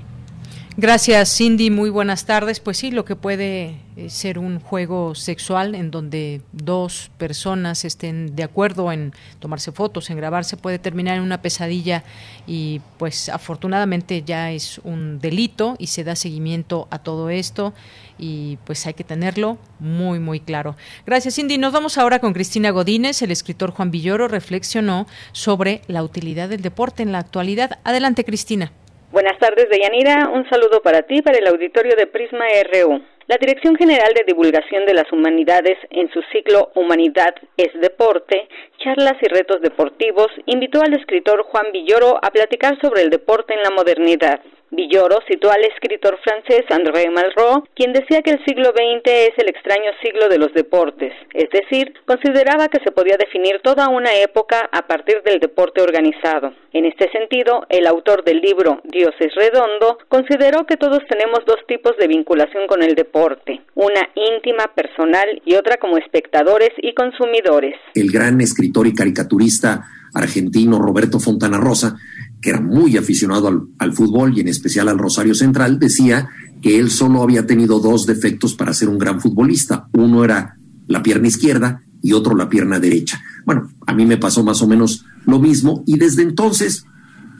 Gracias, Cindy. Muy buenas tardes. Pues sí, lo que puede eh, ser un juego sexual en donde dos personas estén de acuerdo en tomarse fotos, en grabarse, puede terminar en una pesadilla y pues afortunadamente ya es un delito y se da seguimiento a todo esto y pues hay que tenerlo muy muy claro. Gracias Cindy. Nos vamos ahora con Cristina Godínez. El escritor Juan Villoro reflexionó sobre la utilidad del deporte en la actualidad. Adelante Cristina. Buenas tardes, Deyanira. Un saludo para ti, para el auditorio de Prisma RU. La Dirección General de Divulgación de las Humanidades, en su ciclo Humanidad es Deporte, charlas y retos deportivos, invitó al escritor Juan Villoro a platicar sobre el deporte en la modernidad. Villoro citó al escritor francés André Malraux, quien decía que el siglo XX es el extraño siglo de los deportes, es decir, consideraba que se podía definir toda una época a partir del deporte organizado. En este sentido, el autor del libro Dios es redondo consideró que todos tenemos dos tipos de vinculación con el deporte, una íntima, personal y otra como espectadores y consumidores. El gran escritor y caricaturista argentino Roberto Fontana Rosa que era muy aficionado al, fútbol y en especial al Rosario Central, decía que él solo había tenido dos defectos para ser un gran futbolista. Uno era la pierna izquierda y otro la pierna derecha. Bueno, a mí me pasó más o menos lo mismo y desde entonces,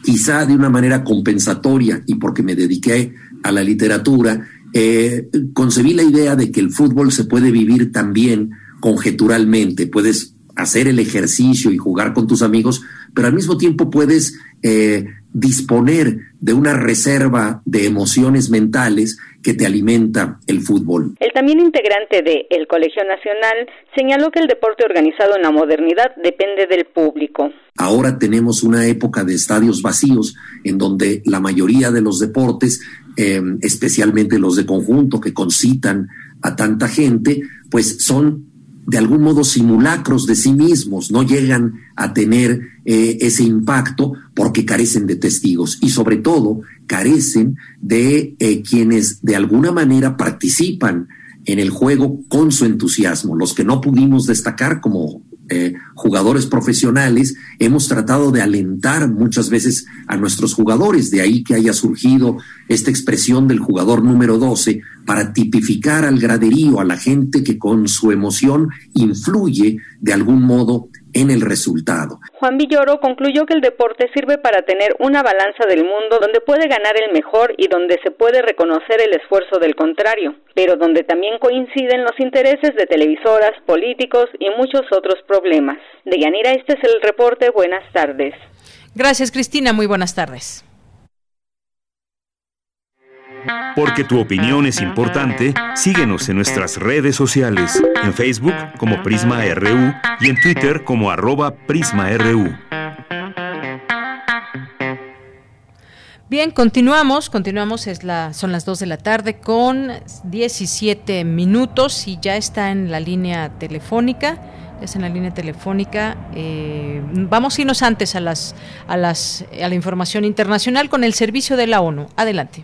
quizá de una manera compensatoria y porque me dediqué a la literatura, eh, concebí la idea de que el fútbol se puede vivir también conjeturalmente. Puedes hacer el ejercicio y jugar con tus amigos, pero al mismo tiempo puedes eh, disponer de una reserva de emociones mentales que te alimenta el fútbol. El también integrante de El Colegio Nacional señaló que el deporte organizado en la modernidad depende del público. Ahora tenemos una época de estadios vacíos en donde la mayoría de los deportes, eh, especialmente los de conjunto que concitan a tanta gente, pues son de algún modo simulacros de sí mismos, no llegan a tener eh, ese impacto porque carecen de testigos y sobre todo carecen de eh, quienes de alguna manera participan en el juego con su entusiasmo. Los que no pudimos destacar como eh, jugadores profesionales, hemos tratado de alentar muchas veces a nuestros jugadores, de ahí que haya surgido esta expresión del jugador número 12 para tipificar al graderío, a la gente que con su emoción influye de algún modo en el resultado. Juan Villoro concluyó que el deporte sirve para tener una balanza del mundo donde puede ganar el mejor y donde se puede reconocer el esfuerzo del contrario, pero donde también coinciden los intereses de televisoras, políticos y muchos otros problemas. De Yanira, este es el reporte. Buenas tardes. Gracias, Cristina. Muy buenas tardes. Porque tu opinión es importante, síguenos en nuestras redes sociales, en Facebook como Prisma RU y en Twitter como arroba PrismaRU. Bien, continuamos, continuamos, es la, son las 2 de la tarde con 17 minutos y ya está en la línea telefónica es en la línea telefónica. Eh, vamos a irnos antes a las, a las a la información internacional con el servicio de la ONU. Adelante.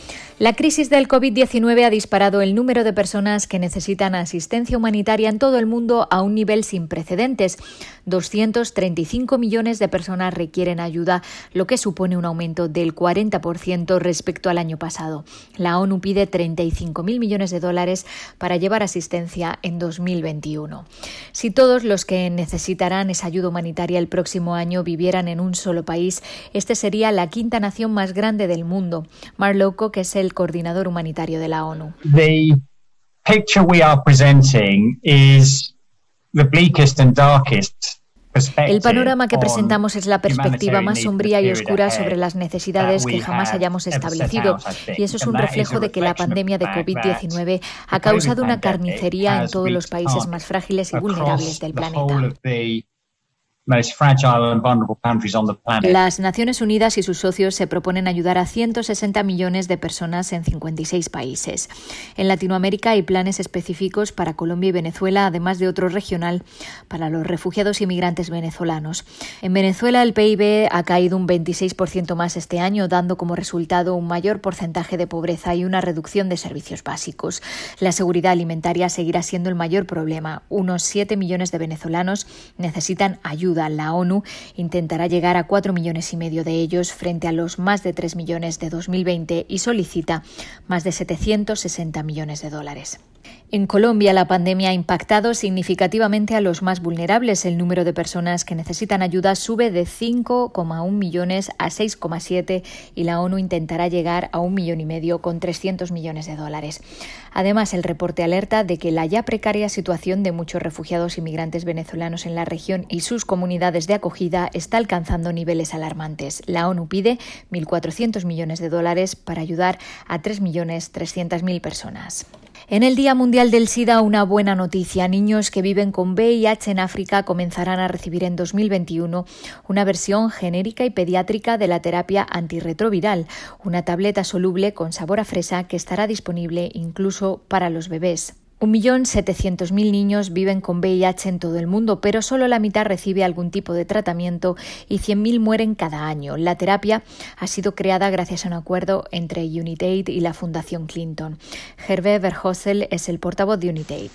La crisis del COVID-19 ha disparado el número de personas que necesitan asistencia humanitaria en todo el mundo a un nivel sin precedentes. 235 millones de personas requieren ayuda, lo que supone un aumento del 40% respecto al año pasado. La ONU pide 35.000 millones de dólares para llevar asistencia en 2021. Si todos los que necesitarán esa ayuda humanitaria el próximo año vivieran en un solo país, este sería la quinta nación más grande del mundo. Marloco, que es el coordinador humanitario de la ONU. The picture we are presenting is the bleakest and darkest el panorama que presentamos es la perspectiva más sombría y oscura sobre las necesidades que jamás hayamos establecido, y eso es un reflejo de que la pandemia de COVID-19 ha causado una carnicería en todos los países más frágiles y vulnerables del planeta. Las Naciones Unidas y sus socios se proponen ayudar a 160 millones de personas en 56 países. En Latinoamérica hay planes específicos para Colombia y Venezuela, además de otro regional para los refugiados y migrantes venezolanos. En Venezuela el PIB ha caído un 26% más este año, dando como resultado un mayor porcentaje de pobreza y una reducción de servicios básicos. La seguridad alimentaria seguirá siendo el mayor problema. Unos 7 millones de venezolanos necesitan ayuda la ONU intentará llegar a 4 millones y medio de ellos frente a los más de 3 millones de 2020 y solicita más de 760 millones de dólares. En Colombia, la pandemia ha impactado significativamente a los más vulnerables. El número de personas que necesitan ayuda sube de 5,1 millones a 6,7 y la ONU intentará llegar a un millón y medio con 300 millones de dólares. Además, el reporte alerta de que la ya precaria situación de muchos refugiados y migrantes venezolanos en la región y sus comunidades de acogida está alcanzando niveles alarmantes. La ONU pide 1.400 millones de dólares para ayudar a 3.300.000 personas. En el Día Mundial del SIDA, una buena noticia. Niños que viven con VIH en África comenzarán a recibir en 2021 una versión genérica y pediátrica de la terapia antirretroviral, una tableta soluble con sabor a fresa que estará disponible incluso para los bebés. 1.700.000 niños viven con VIH en todo el mundo, pero solo la mitad recibe algún tipo de tratamiento y 100.000 mueren cada año. La terapia ha sido creada gracias a un acuerdo entre United y la Fundación Clinton. Hervé Verhosel es el portavoz de United.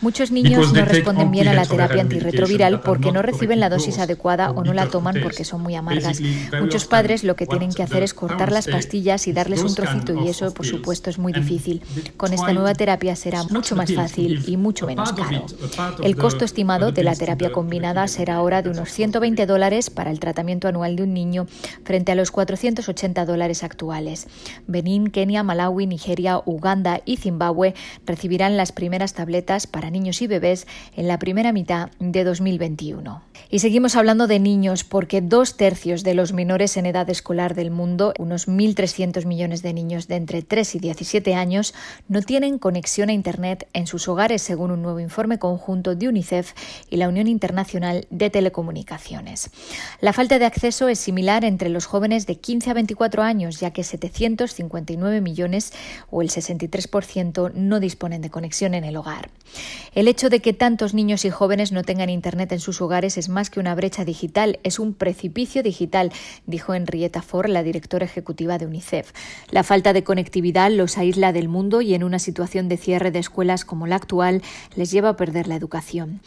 Muchos niños no responden bien a la terapia antirretroviral porque no reciben la dosis adecuada o no la toman porque son muy amargas. Muchos padres lo que tienen que hacer es cortar las pastillas y darles un trocito y eso, por supuesto, es muy difícil. Con esta nueva terapia será mucho más fácil y mucho menos caro. El costo estimado de la terapia combinada será ahora de unos 120 dólares para el tratamiento anual de un niño frente a los 480 dólares actuales. Benín, Kenia, Malawi, Nigeria, Uganda y Zimbabue recibirán las primeras tabletas para niños y bebés en la primera mitad de 2021. Y seguimos hablando de niños porque dos tercios de los menores en edad escolar del mundo, unos 1.300 millones de niños, de entre 3 y 17 años no tienen conexión a Internet en sus hogares, según un nuevo informe conjunto de UNICEF y la Unión Internacional de Telecomunicaciones. La falta de acceso es similar entre los jóvenes de 15 a 24 años, ya que 759 millones o el 63% no disponen de conexión en el hogar. El hecho de que tantos niños y jóvenes no tengan Internet en sus hogares es más que una brecha digital, es un precipicio digital, dijo Henrietta Ford, la directora ejecutiva de UNICEF. La falta de conectividad los aísla del mundo y en una situación de cierre de escuelas como la actual les lleva a perder la educación.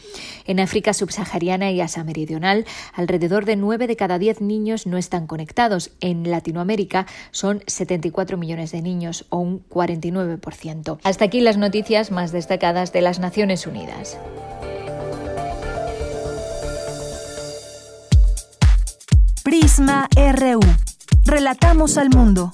En África subsahariana y Asia Meridional, alrededor de 9 de cada 10 niños no están conectados. En Latinoamérica son 74 millones de niños o un 49%. Hasta aquí las noticias más destacadas de las Naciones Unidas. Prisma RU. Relatamos al mundo.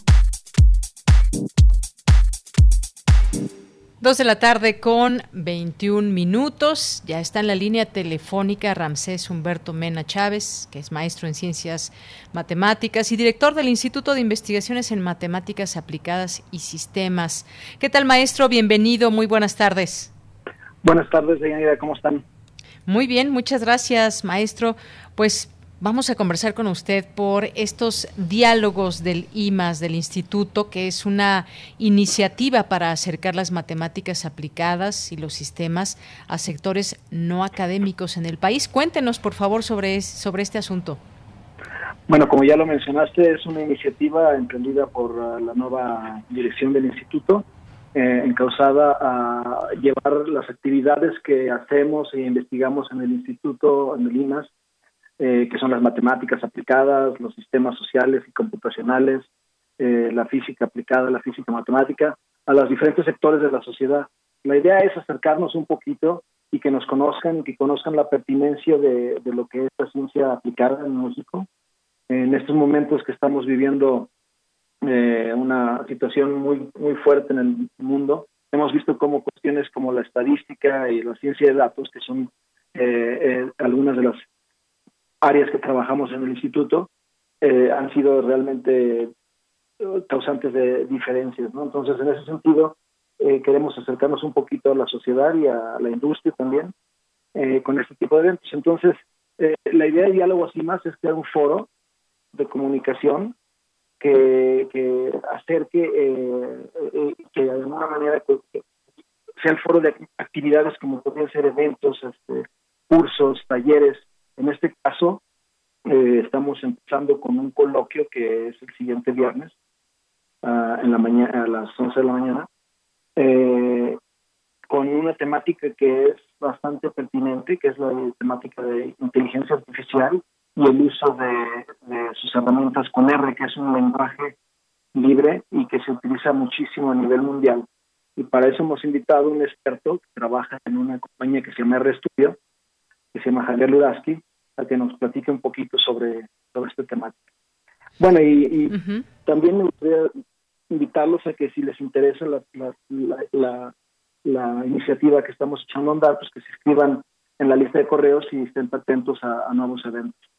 Dos de la tarde con 21 minutos. Ya está en la línea telefónica Ramsés Humberto Mena Chávez, que es maestro en ciencias matemáticas y director del Instituto de Investigaciones en Matemáticas Aplicadas y Sistemas. ¿Qué tal, maestro? Bienvenido. Muy buenas tardes. Buenas tardes, Deyanira. ¿Cómo están? Muy bien, muchas gracias, maestro. Pues Vamos a conversar con usted por estos diálogos del IMAS, del Instituto, que es una iniciativa para acercar las matemáticas aplicadas y los sistemas a sectores no académicos en el país. Cuéntenos, por favor, sobre, sobre este asunto. Bueno, como ya lo mencionaste, es una iniciativa emprendida por uh, la nueva dirección del instituto, eh, a llevar las actividades que hacemos e investigamos en el instituto, en el IMAS, eh, que son las matemáticas aplicadas, los sistemas sociales y computacionales, eh, la física aplicada, la física matemática, a los diferentes sectores de la sociedad. La idea es acercarnos un poquito y que nos conozcan que conozcan la pertinencia de, lo que es la ciencia aplicada en México. En estos momentos que estamos viviendo eh, una situación muy, muy fuerte en el mundo, hemos visto cómo cuestiones como la estadística y la ciencia de datos, que son algunas de las áreas que trabajamos en el instituto eh, han sido realmente eh, causantes de diferencias, ¿no? Entonces, en ese sentido, eh, queremos acercarnos un poquito a la sociedad y a la industria también con este tipo de eventos. Entonces, la idea de diálogo así más es crear un foro de comunicación que, que acerque, que de alguna manera sea el foro de actividades como podrían ser eventos, este, cursos, talleres, en este caso, eh, estamos empezando con un coloquio que es el siguiente viernes, ah, en la mañana, a las 11 de la mañana, eh, con una temática que es bastante pertinente, que es la temática de inteligencia artificial y el uso de, sus herramientas con R, que es un lenguaje libre y que se utiliza muchísimo a nivel mundial. Y para eso hemos invitado a un experto que trabaja en una compañía que se llama RStudio, que se llama Javier Ludaski, que nos platique un poquito sobre, sobre este temática. Bueno, y, también me gustaría invitarlos a que si les interesa la, la, la, iniciativa que estamos echando a andar, pues que se inscriban en la lista de correos y estén atentos a nuevos eventos.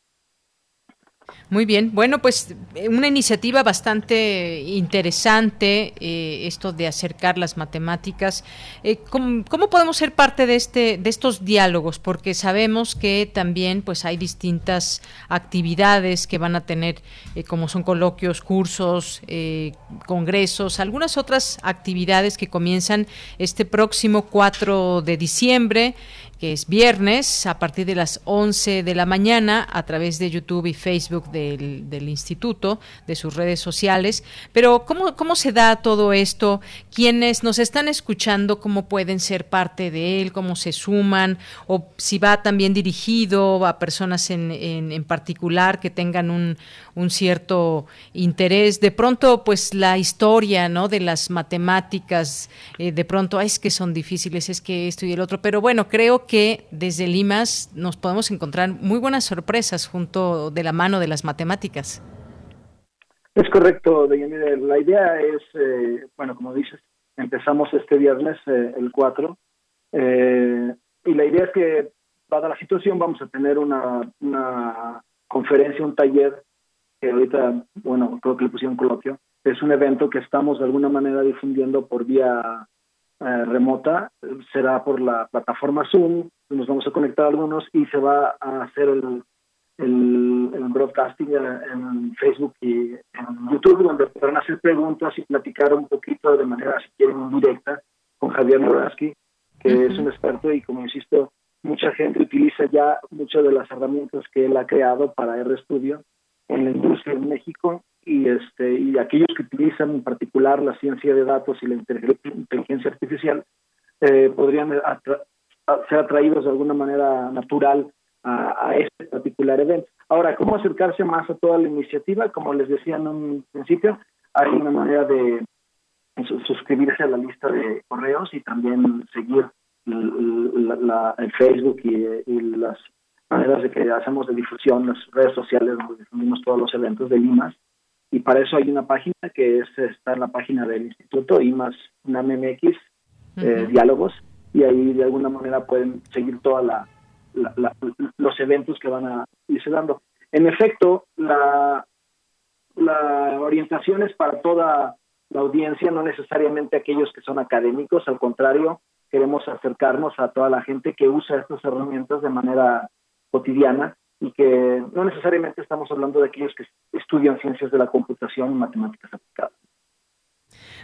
Muy bien, bueno, pues eh, una iniciativa bastante interesante, eh, esto de acercar las matemáticas. Eh, ¿cómo, podemos ser parte de este, de estos diálogos? Porque sabemos que también, pues, hay distintas actividades que van a tener, como son coloquios, cursos, congresos, algunas otras actividades que comienzan este próximo 4 de diciembre que es viernes a partir de las 11 de la mañana a través de YouTube y Facebook del, del instituto, de sus redes sociales. Pero ¿cómo, ¿cómo se da todo esto? Quienes nos están escuchando, ¿cómo pueden ser parte de él? ¿Cómo se suman? ¿O si va también dirigido a personas en, en, particular que tengan un, un cierto interés? De pronto, pues la historia ¿no? de las matemáticas, eh, de pronto, es que son difíciles, es que esto y el otro. Pero bueno, creo que que desde Limas nos podemos encontrar muy buenas sorpresas junto de la mano de las matemáticas. Es correcto, Deyanira. La idea es, eh, bueno, como dices, empezamos este viernes, eh, el 4, eh, y la idea es que, dada la situación, vamos a tener una, una conferencia, un taller, que ahorita, bueno, creo que le pusieron coloquio, es un evento que estamos de alguna manera difundiendo por vía eh, remota, será por la plataforma Zoom, nos vamos a conectar algunos y se va a hacer el, el, broadcasting en, Facebook y en YouTube, donde podrán hacer preguntas y platicar un poquito de manera, si quieren, directa con Javier Noraski, que es un experto y, como insisto, mucha gente utiliza ya muchas de las herramientas que él ha creado para RStudio en la industria en México y este y aquellos que utilizan en particular la ciencia de datos y la inteligencia artificial eh, podrían ser atraídos de alguna manera natural a, este particular evento. Ahora, ¿cómo acercarse más a toda la iniciativa? Como les decía en un principio, hay una manera de suscribirse a la lista de correos y también seguir el Facebook y, las maneras de que hacemos de difusión, las redes sociales donde difundimos todos los eventos de IMAS. Y para eso hay una página que es, está en la página del Instituto IMAS NAMMX, eh, Diálogos, y ahí de alguna manera pueden seguir toda la, los eventos que van a irse dando. En efecto, la, la orientación es para toda la audiencia, no necesariamente aquellos que son académicos, al contrario, queremos acercarnos a toda la gente que usa estas herramientas de manera cotidiana y que no necesariamente estamos hablando de aquellos que estudian ciencias de la computación y matemáticas aplicadas.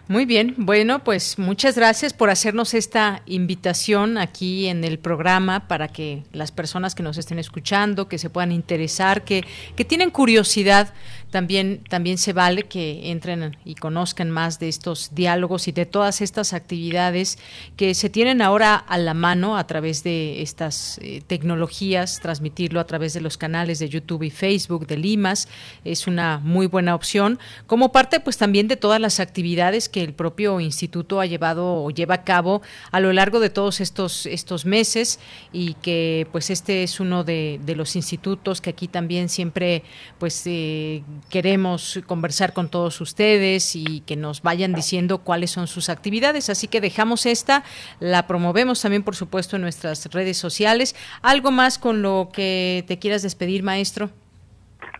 Muy bien, bueno, pues muchas gracias por hacernos esta invitación aquí en el programa para que las personas que nos estén escuchando, que se puedan interesar, que, que tienen curiosidad también, también se vale que entren y conozcan más de estos diálogos y de todas estas actividades que se tienen ahora a la mano a través de estas eh, tecnologías, transmitirlo a través de los canales de YouTube y Facebook de Limas es una muy buena opción, como parte pues también de todas las actividades que el propio instituto ha llevado o lleva a cabo a lo largo de todos estos, estos meses y que pues este es uno de, de los institutos que aquí también siempre pues eh, queremos conversar con todos ustedes y que nos vayan diciendo cuáles son sus actividades. Así que dejamos esta, la promovemos también, por supuesto, en nuestras redes sociales. ¿Algo más con lo que te quieras despedir, maestro?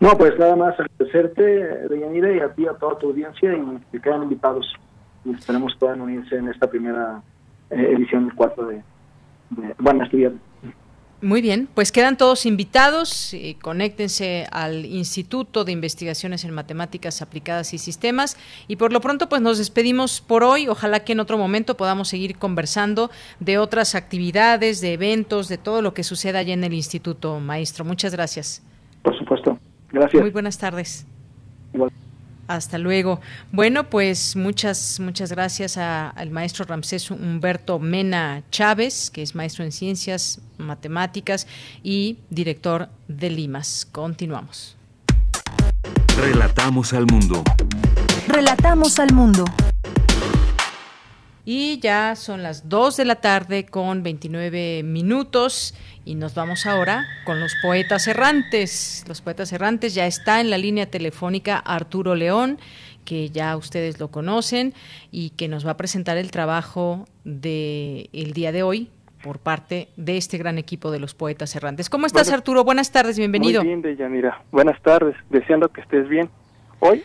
No, pues nada más agradecerte, Deyanira, y a ti, a toda tu audiencia, y que quedan invitados. Y esperemos puedan unirse en esta primera eh, edición 4 de, de Estudiantes. Muy bien, pues quedan todos invitados, eh, conéctense al Instituto de Investigaciones en Matemáticas Aplicadas y Sistemas y por lo pronto pues nos despedimos por hoy, ojalá que en otro momento podamos seguir conversando de otras actividades, de eventos, de todo lo que suceda allá en el Instituto, maestro. Muchas gracias. Por supuesto, gracias. Muy buenas tardes. Hasta luego. Bueno, pues muchas, muchas gracias al maestro Ramsés Humberto Mena Chávez, que es maestro en ciencias matemáticas y director de Limas. Continuamos. Relatamos al mundo. Relatamos al mundo. Y ya son las 2 de la tarde con 29 minutos y nos vamos ahora con los poetas errantes. Los poetas errantes ya está en la línea telefónica Arturo León, que ya ustedes lo conocen y que nos va a presentar el trabajo del el día de hoy por parte de este gran equipo de los poetas errantes. ¿Cómo estás, Arturo? Buenas tardes, bienvenido. Muy bien, Deyanira. Buenas tardes, deseando que estés bien. Hoy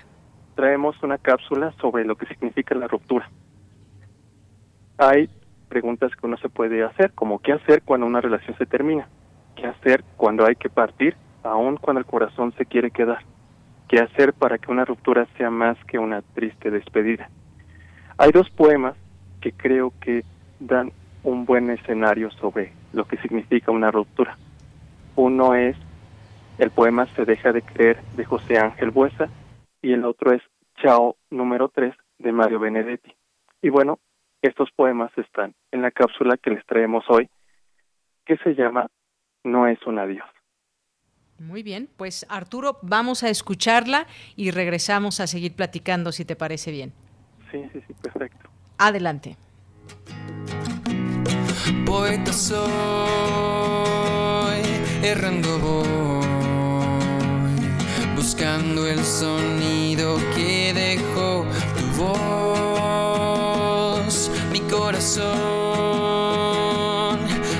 traemos una cápsula sobre lo que significa la ruptura hay preguntas que uno se puede hacer, como qué hacer cuando una relación se termina, qué hacer cuando hay que partir, aun cuando el corazón se quiere quedar, qué hacer para que una ruptura sea más que una triste despedida. Hay dos poemas que creo que dan un buen escenario sobre lo que significa una ruptura. Uno es el poema Se deja de creer de José Ángel Buesa y el otro es Chao número 3 de Mario Benedetti. Y bueno, estos poemas están en la cápsula que les traemos hoy, que se llama No es un adiós. Muy bien, pues Arturo, vamos a escucharla y regresamos a seguir platicando, si te parece bien. Sí, sí, sí, perfecto. Adelante. Poeta soy, errando voy, buscando el sonido que dejó tu voz corazón,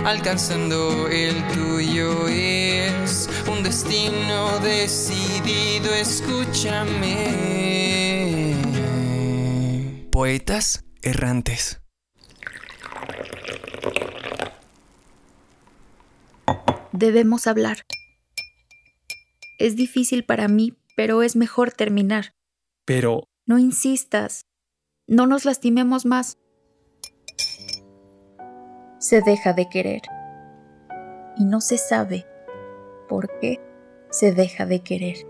alcanzando el tuyo es un destino decidido, escúchame. poetas errantes. Debemos hablar. Es difícil para mí, pero es mejor terminar. Pero... No insistas. No nos lastimemos más. Se deja de querer. Y no se sabe por qué se deja de querer.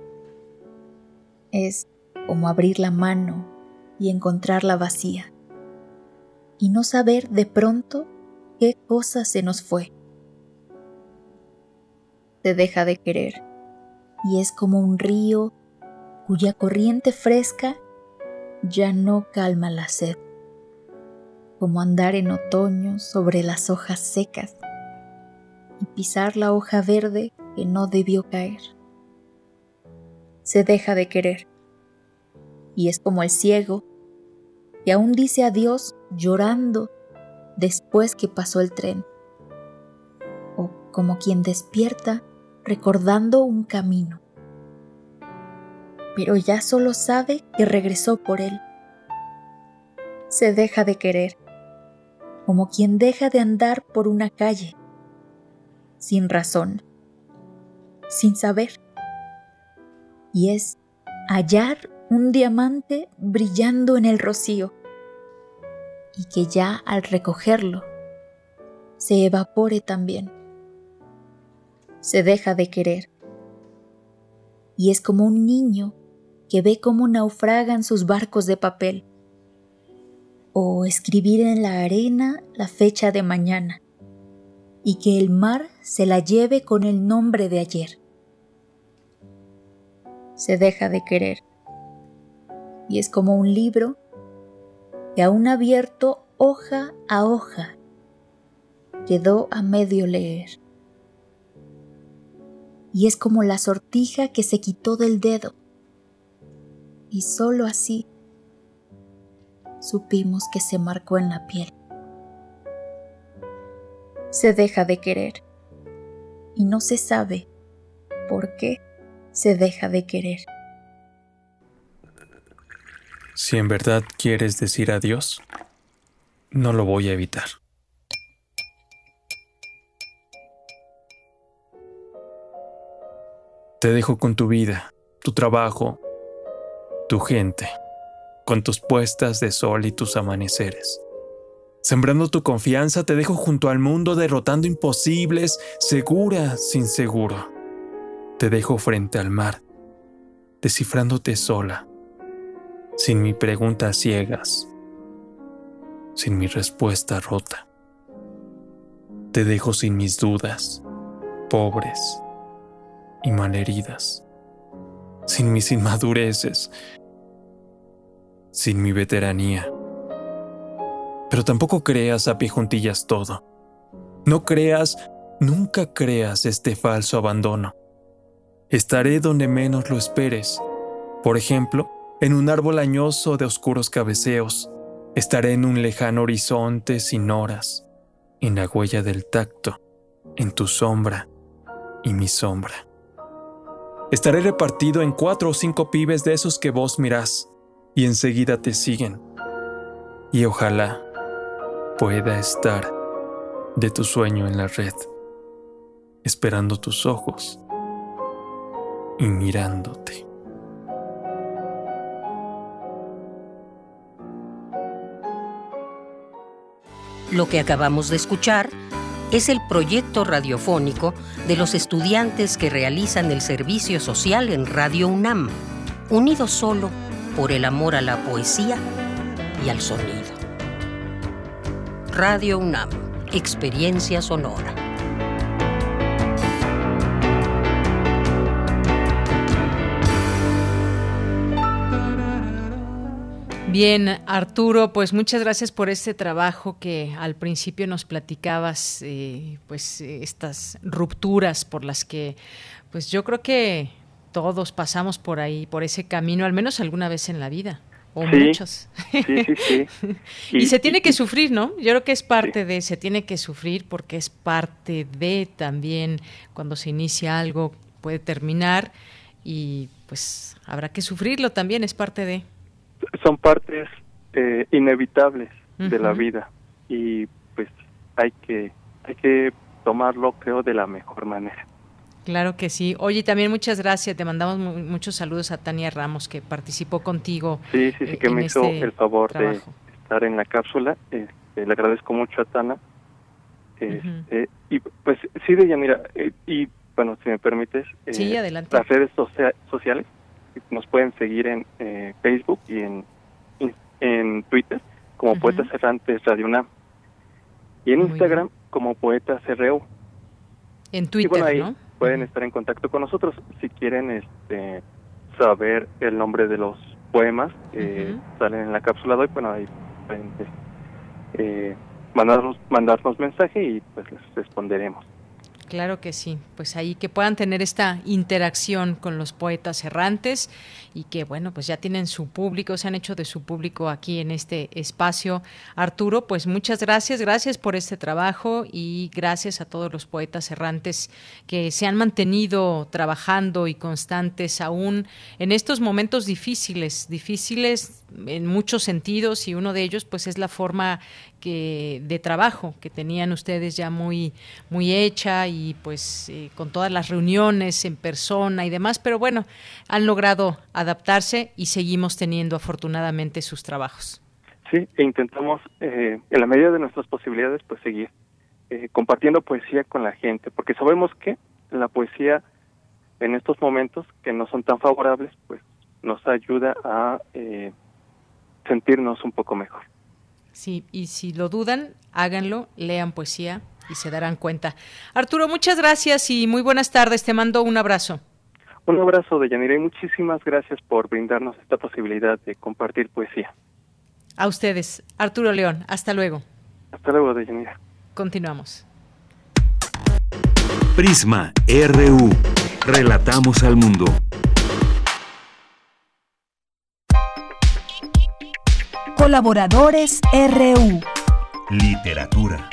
Es como abrir la mano y encontrarla vacía. Y no saber de pronto qué cosa se nos fue. Se deja de querer y es como un río cuya corriente fresca ya no calma la sed, como andar en otoño sobre las hojas secas y pisar la hoja verde que no debió caer. Se deja de querer y es como el ciego que aún dice adiós llorando después que pasó el tren, o como quien despierta recordando un camino. Pero ya solo sabe que regresó por él. Se deja de querer, como quien deja de andar por una calle, sin razón, sin saber. Y es hallar un diamante brillando en el rocío, y que ya al recogerlo se evapore también. Se deja de querer. Y es como un niño que ve cómo naufragan sus barcos de papel, o escribir en la arena la fecha de mañana, y que el mar se la lleve con el nombre de ayer. Se deja de querer, y es como un libro que aún abierto hoja a hoja quedó a medio leer y es como la sortija que se quitó del dedo. Y solo así supimos que se marcó en la piel. Se deja de querer y no se sabe por qué se deja de querer. Si en verdad quieres decir adiós, no lo voy a evitar. Te dejo con tu vida, tu trabajo, tu gente, con tus puestas de sol y tus amaneceres. Sembrando tu confianza te dejo junto al mundo derrotando imposibles, segura sin seguro. Te dejo frente al mar, descifrándote sola, sin mi pregunta ciegas, sin mi respuesta rota. Te dejo sin mis dudas, pobres, y malheridas, sin mis inmadureces, sin mi veteranía. Pero tampoco creas a pie juntillas todo. No creas, nunca creas este falso abandono. Estaré donde menos lo esperes. Por ejemplo, en un árbol añoso de oscuros cabeceos. Estaré en un lejano horizonte sin horas, en la huella del tacto, en tu sombra y mi sombra. Estaré repartido en cuatro o cinco pibes de esos que vos mirás y enseguida te siguen. Y ojalá pueda estar de tu sueño en la red, esperando tus ojos y mirándote. Lo que acabamos de escuchar es el proyecto radiofónico de los estudiantes que realizan el servicio social en Radio UNAM, unidos solo por el amor a la poesía y al sonido. Radio UNAM, experiencia sonora. Bien, Arturo, pues muchas gracias por este trabajo que al principio nos platicabas, eh, pues estas rupturas por las que, pues yo creo que todos pasamos por ahí, por ese camino, al menos alguna vez en la vida, o muchos. Sí, sí, sí. y, se tiene que sufrir, ¿no? Yo creo que es parte de, se tiene que sufrir porque es parte de también cuando se inicia algo puede terminar y pues habrá que sufrirlo también, es parte de son partes eh, inevitables de la vida y pues hay que hay que tomarlo creo de la mejor manera. Claro que sí. Oye, también muchas gracias. Te mandamos muchos saludos a Tania Ramos, que participó contigo. Sí, sí, sí, que me hizo este el favor de estar en la cápsula. Este, le agradezco mucho a Tana. Este, y pues sí, de ella, mira, eh, y bueno, si me permites, sí, eh, adelante. las redes sociales nos pueden seguir en eh, Facebook y en, en Twitter como Poetas Errantes Radio UNAM y en Instagram como Poetas RU. En Twitter, ¿no? Pueden estar en contacto con nosotros. Si quieren este saber el nombre de los poemas que salen en la cápsula de hoy. Bueno ahí pueden eh, mandarnos mandarnos mensaje y pues les responderemos Claro que sí, pues ahí que puedan tener esta interacción con los poetas errantes y que bueno, pues ya tienen su público, se han hecho de su público aquí en este espacio. Arturo, pues muchas gracias, gracias por este trabajo y gracias a todos los poetas errantes que se han mantenido trabajando y constantes aún en estos momentos difíciles, difíciles en muchos sentidos y uno de ellos pues es la forma que de trabajo que tenían ustedes ya muy muy hecha y pues eh, con todas las reuniones en persona y demás pero bueno han logrado adaptarse y seguimos teniendo afortunadamente sus trabajos sí e intentamos eh, en la medida de nuestras posibilidades pues seguir eh, compartiendo poesía con la gente porque sabemos que la poesía en estos momentos que no son tan favorables pues nos ayuda a sentirnos un poco mejor. Sí, y si lo dudan, háganlo, lean poesía y se darán cuenta. Arturo, muchas gracias y muy buenas tardes. Te mando un abrazo. Un abrazo, de Yanira y muchísimas gracias por brindarnos esta posibilidad de compartir poesía. A ustedes, Arturo León. Hasta luego. Hasta luego, Deyanira. Continuamos. Prisma RU. Relatamos al mundo. Colaboradores RU. Literatura.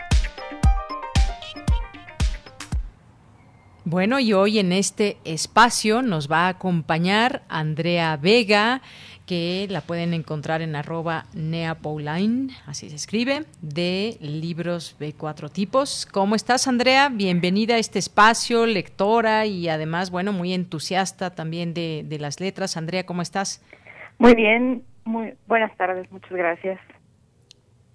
Bueno, y hoy en este espacio nos va a acompañar Andrea Vega, que la pueden encontrar en arroba neapauline, así se escribe, de libros de cuatro tipos. ¿Cómo estás, Andrea? Bienvenida a este espacio, lectora y además, bueno, muy entusiasta también de, de las letras. Andrea, ¿cómo estás? Muy bien, muy buenas tardes, muchas gracias.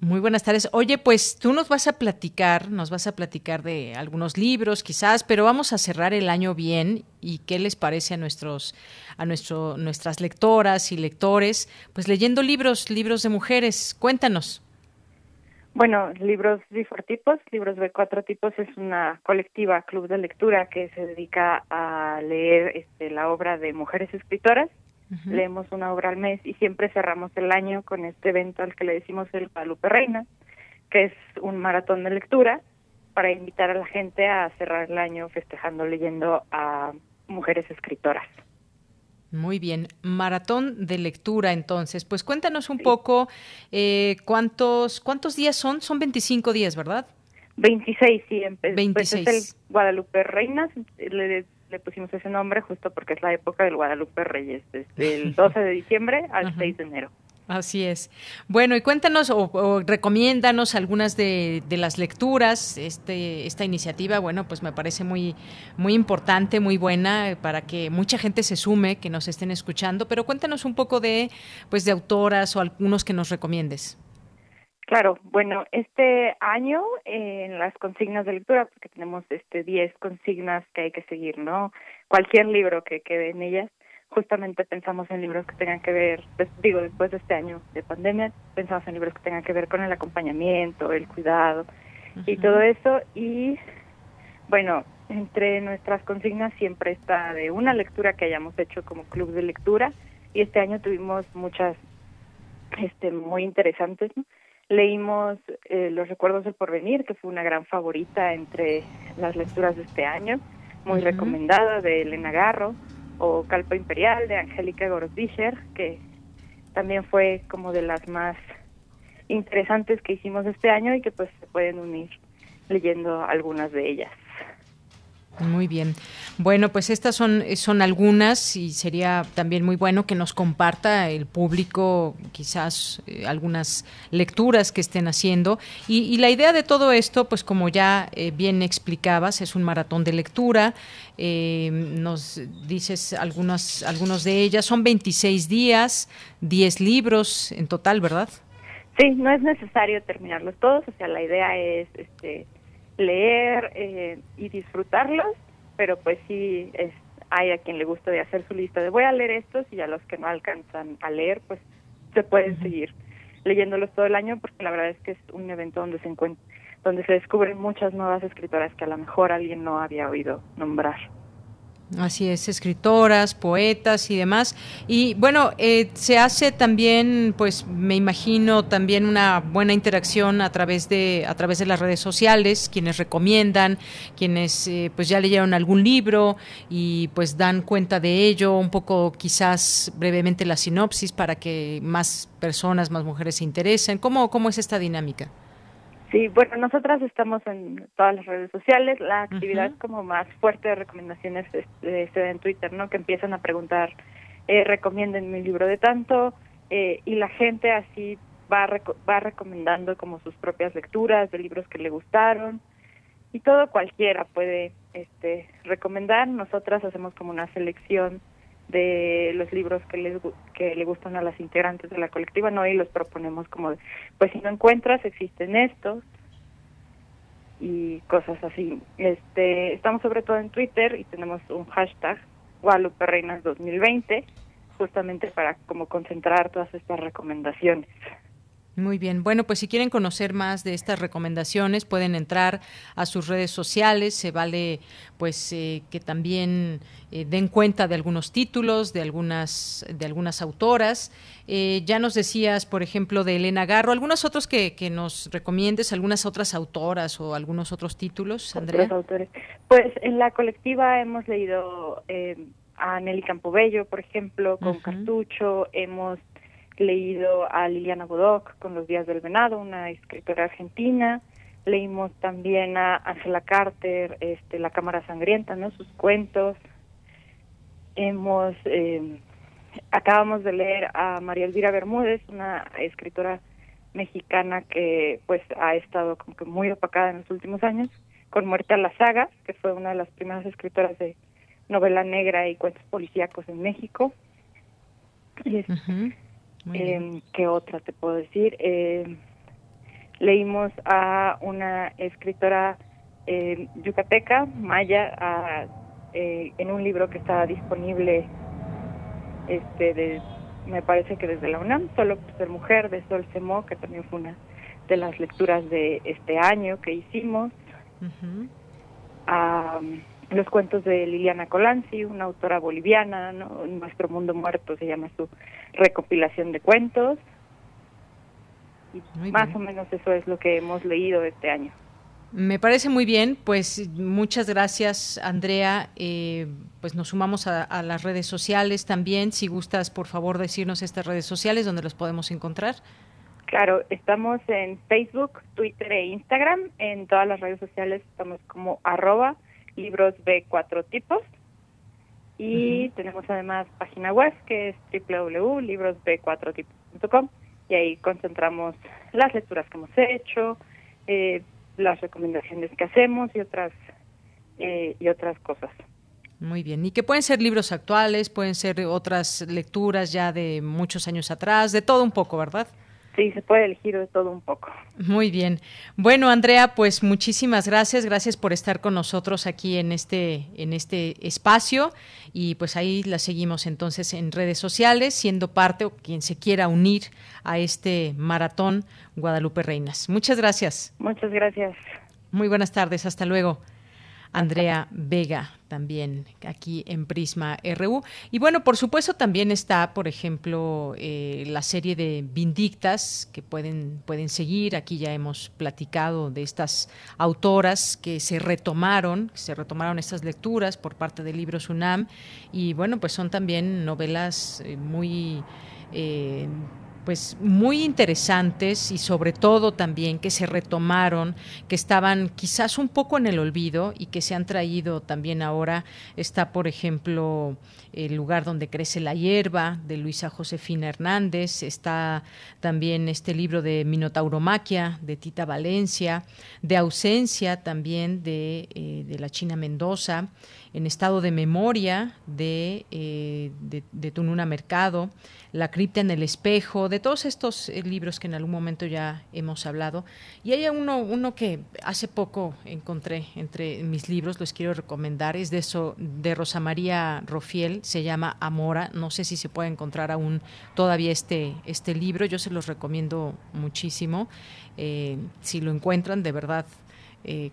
Muy buenas tardes. Oye, pues tú nos vas a platicar, nos vas a platicar de algunos libros quizás, pero vamos a cerrar el año bien y qué les parece a nuestros a nuestro nuestras lectoras y lectores, pues leyendo libros, libros de mujeres. Cuéntanos. Bueno, libros tipos, libros de cuatro tipos es una colectiva club de lectura que se dedica a leer este, la obra de mujeres escritoras leemos una obra al mes y siempre cerramos el año con este evento al que le decimos el Guadalupe Reina, que es un maratón de lectura para invitar a la gente a cerrar el año festejando leyendo a mujeres escritoras. Muy bien, maratón de lectura entonces. Pues cuéntanos un poco eh, cuántos cuántos días son. Son 25 días, ¿verdad? 26, sí. 26. Pues es el Guadalupe Reina, le le pusimos ese nombre justo porque es la época del Guadalupe Reyes, desde el 12 de diciembre al 6 de enero. Así es. Bueno, y cuéntanos o, recomiéndanos algunas de, de, las lecturas. Este, esta iniciativa, bueno, pues me parece muy, muy importante, muy buena para que mucha gente se sume, que nos estén escuchando. Pero cuéntanos un poco de, pues, de autoras o algunos que nos recomiendes. Claro, bueno, este año en las consignas de lectura, porque tenemos este 10 consignas que hay que seguir, ¿no? Cualquier libro que quede en ellas, justamente pensamos en libros que tengan que ver, pues, digo, después de este año de pandemia, pensamos en libros que tengan que ver con el acompañamiento, el cuidado y todo eso. Y bueno, entre nuestras consignas siempre está de una lectura que hayamos hecho como club de lectura y este año tuvimos muchas este muy interesantes, ¿no? Leímos eh, Los Recuerdos del Porvenir, que fue una gran favorita entre las lecturas de este año, muy recomendada, de Elena Garro, o Calpa Imperial, de Angélica Gorosbischer, que también fue como de las más interesantes que hicimos este año y que pues se pueden unir leyendo algunas de ellas. Muy bien. Bueno, pues estas son, son algunas y sería también muy bueno que nos comparta el público quizás eh, algunas lecturas que estén haciendo. Y, la idea de todo esto, pues como ya eh, bien explicabas, es un maratón de lectura. Eh, nos dices algunas, algunos de ellas. Son 26 días, 10 libros en total, ¿verdad? Sí, no es necesario terminarlos todos. O sea, la idea es... este leer eh, y disfrutarlos, pero pues sí es, hay a quien le gusta de hacer su lista de voy a leer estos y a los que no alcanzan a leer, pues se pueden seguir leyéndolos todo el año porque la verdad es que es un evento donde se encuentra donde se descubren muchas nuevas escritoras que a lo mejor alguien no había oído nombrar. Así es, escritoras, poetas y demás. Y bueno, eh, se hace también, pues me imagino también una buena interacción a través de a través de las redes sociales, quienes recomiendan, quienes eh, pues ya leyeron algún libro y pues dan cuenta de ello, un poco quizás brevemente la sinopsis para que más personas, más mujeres se interesen. ¿Cómo cómo es esta dinámica? Sí, bueno, nosotras estamos en todas las redes sociales. La actividad como más fuerte de recomendaciones se da en Twitter, ¿no? Que empiezan a preguntar, eh, recomienden mi libro de tanto, eh, y la gente así va, va recomendando como sus propias lecturas de libros que le gustaron. Y todo cualquiera puede este, recomendar. Nosotras hacemos como una selección de los libros que les que le gustan a las integrantes de la colectiva no y los proponemos como pues si no encuentras existen estos y cosas así. Este estamos sobre todo en Twitter y tenemos un hashtag Guadalupe Reinas 2020 justamente para como concentrar todas estas recomendaciones muy bien. Bueno, pues si quieren conocer más de estas recomendaciones, pueden entrar a sus redes sociales. Se vale, pues, eh, que también eh, den cuenta de algunos títulos, de algunas, de algunas autoras. Eh, ya nos decías, por ejemplo, de Elena Garro. ¿Algunos otros que, que nos recomiendes? ¿Algunas otras autoras o algunos otros títulos, Andrea? autores. Pues en la colectiva hemos leído a Nelly Campobello, por ejemplo, con Cartucho. Hemos leído a Liliana Bodoc con Los Días del Venado, una escritora argentina. Leímos también a Angela Carter, este, La Cámara Sangrienta, ¿no? Sus cuentos. Hemos, eh, acabamos de leer a María Elvira Bermúdez, una escritora mexicana que pues ha estado como que muy opacada en los últimos años, con Muerte a la Saga, que fue una de las primeras escritoras de novela negra y cuentos policíacos en México. Eh, ¿Qué otra te puedo decir? Eh, leímos a una escritora eh, yucateca, Maya, eh, en un libro que está disponible, este, de, me parece que desde la UNAM, solo por ser mujer, de Sol Semó, que también fue una de las lecturas de este año que hicimos. Los cuentos de Liliana Colanzi, una autora boliviana, ¿no? Nuestro Mundo Muerto se llama su recopilación de cuentos. Y más o menos eso es lo que hemos leído este año. Me parece muy bien, pues muchas gracias Andrea. Eh, pues nos sumamos a, las redes sociales también. Si gustas, por favor, decirnos estas redes sociales donde los podemos encontrar. Claro, estamos en Facebook, Twitter e Instagram. En todas las redes sociales estamos como arroba libros B4 tipos. Y tenemos además página web que es www.librosb4tipos.com y ahí concentramos las lecturas que hemos hecho, eh, las recomendaciones que hacemos y otras eh, y otras cosas. Muy bien, y que pueden ser libros actuales, pueden ser otras lecturas ya de muchos años atrás, de todo un poco, ¿verdad? Sí, se puede elegir de todo un poco. Muy bien. Bueno, Andrea, pues muchísimas gracias. Gracias por estar con nosotros aquí en este, en este espacio. Y pues ahí la seguimos entonces en redes sociales, siendo parte o quien se quiera unir a este maratón Guadalupe Reinas. Muchas gracias. Muchas gracias. Muy buenas tardes. Hasta luego. Andrea Vega también aquí en Prisma RU. Y bueno, por supuesto también está, por ejemplo, eh, la serie de Vindictas que pueden, pueden seguir. Aquí ya hemos platicado de estas autoras que se retomaron, se retomaron estas lecturas por parte de Libros UNAM. Y bueno, pues son también novelas eh, muy... Eh, pues muy interesantes y sobre todo también que se retomaron, que estaban quizás un poco en el olvido y que se han traído también ahora. Está, por ejemplo, el lugar donde crece la hierba de Luisa Josefina Hernández, está también este libro de Minotauromaquia de Tita Valencia, de ausencia también de, eh, de la China Mendoza, en estado de memoria de, eh, de, Tununa Mercado, La cripta en el espejo, todos estos eh, libros que en algún momento ya hemos hablado. Y hay uno, uno que hace poco encontré entre mis libros, les quiero recomendar, es de, eso, de Rosa María Rofiel, se llama Amora, no sé si se puede encontrar aún todavía este, este libro, yo se los recomiendo muchísimo. Eh, si lo encuentran, de verdad,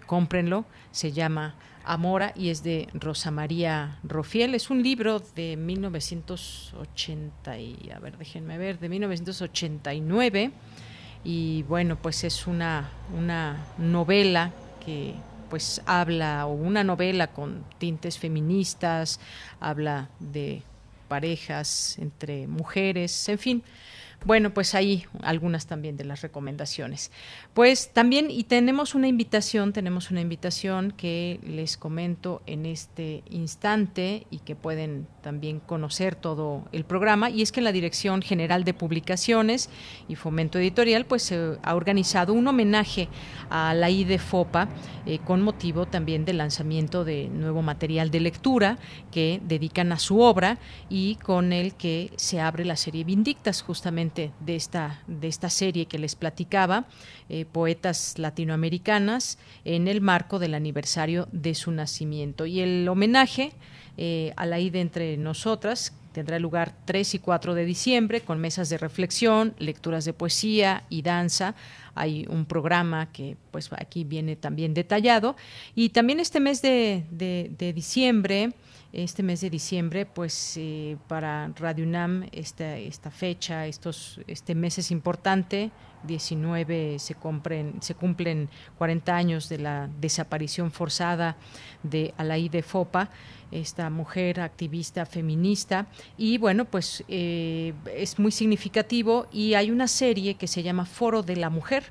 cómprenlo, se llama Amora y es de Rosa María Rofiel. Es un libro de 1980 y, a ver, déjenme ver, de 1989 y bueno, pues es una, una novela que pues habla o una novela con tintes feministas, habla de parejas entre mujeres, en fin, bueno, pues ahí algunas también de las recomendaciones. Pues también, y tenemos una invitación, tenemos una invitación que les comento en este instante y que pueden también conocer todo el programa, y es que la Dirección General de Publicaciones y Fomento Editorial, pues se ha organizado un homenaje a la IDEFOPA eh, con motivo también del lanzamiento de nuevo material de lectura que dedican a su obra y con el que se abre la serie Vindictas, justamente de esta, de esta serie que les platicaba, eh, poetas latinoamericanas, en el marco del aniversario de su nacimiento. Y el homenaje a la ida entre nosotras tendrá lugar 3 y 4 de diciembre con mesas de reflexión, lecturas de poesía y danza. Hay un programa que pues aquí viene también detallado. Y también este mes de, de diciembre este mes de diciembre, pues eh, para Radio UNAM esta, esta fecha, estos, este mes es importante. 19 se, cumplen, se cumplen 40 años de la desaparición forzada de Alaide Fopa, esta mujer activista feminista. Y bueno, pues eh, es muy significativo y hay una serie que se llama Foro de la Mujer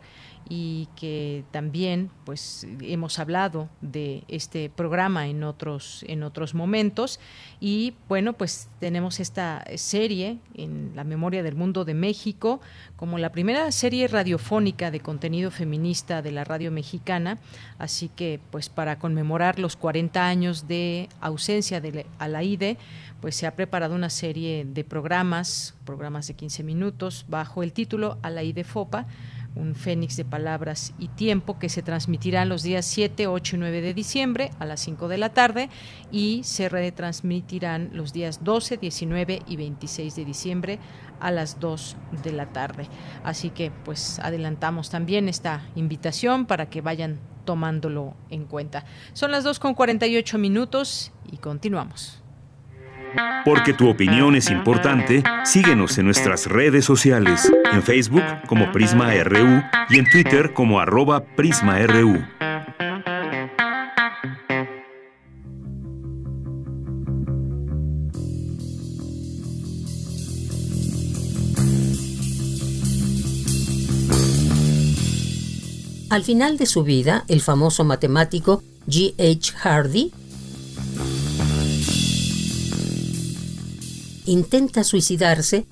y que también pues hemos hablado de este programa en otros en otros momentos. Y bueno pues tenemos esta serie en la memoria del mundo de México como la primera serie radiofónica de contenido feminista de la radio mexicana. Así que pues para conmemorar los 40 años de ausencia de la IDE pues se ha preparado una serie de programas programas de 15 minutos bajo el título IDE FOPA un fénix de palabras y tiempo que se transmitirá los días 7, 8 y 9 de diciembre a las 5 de la tarde y se retransmitirán los días 12, 19 y 26 de diciembre a las 2 de la tarde. Así que pues adelantamos también esta invitación para que vayan tomándolo en cuenta. Son las 2 con 48 minutos y continuamos. Porque tu opinión es importante, síguenos en nuestras redes sociales, en Facebook como Prisma RU y en Twitter como arroba PrismaRU. Al final de su vida, el famoso matemático G. H. Hardy intenta suicidarse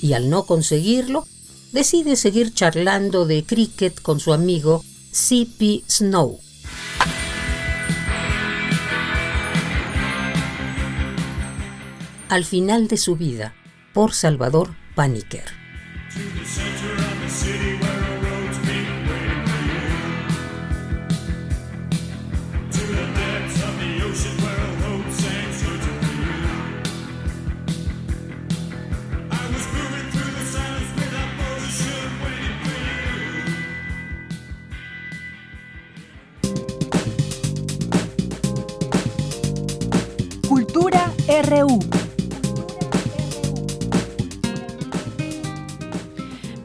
y al no conseguirlo, decide seguir charlando de cricket con su amigo C.P. Snow. Al final de su vida, por Salvador Paniker. RU.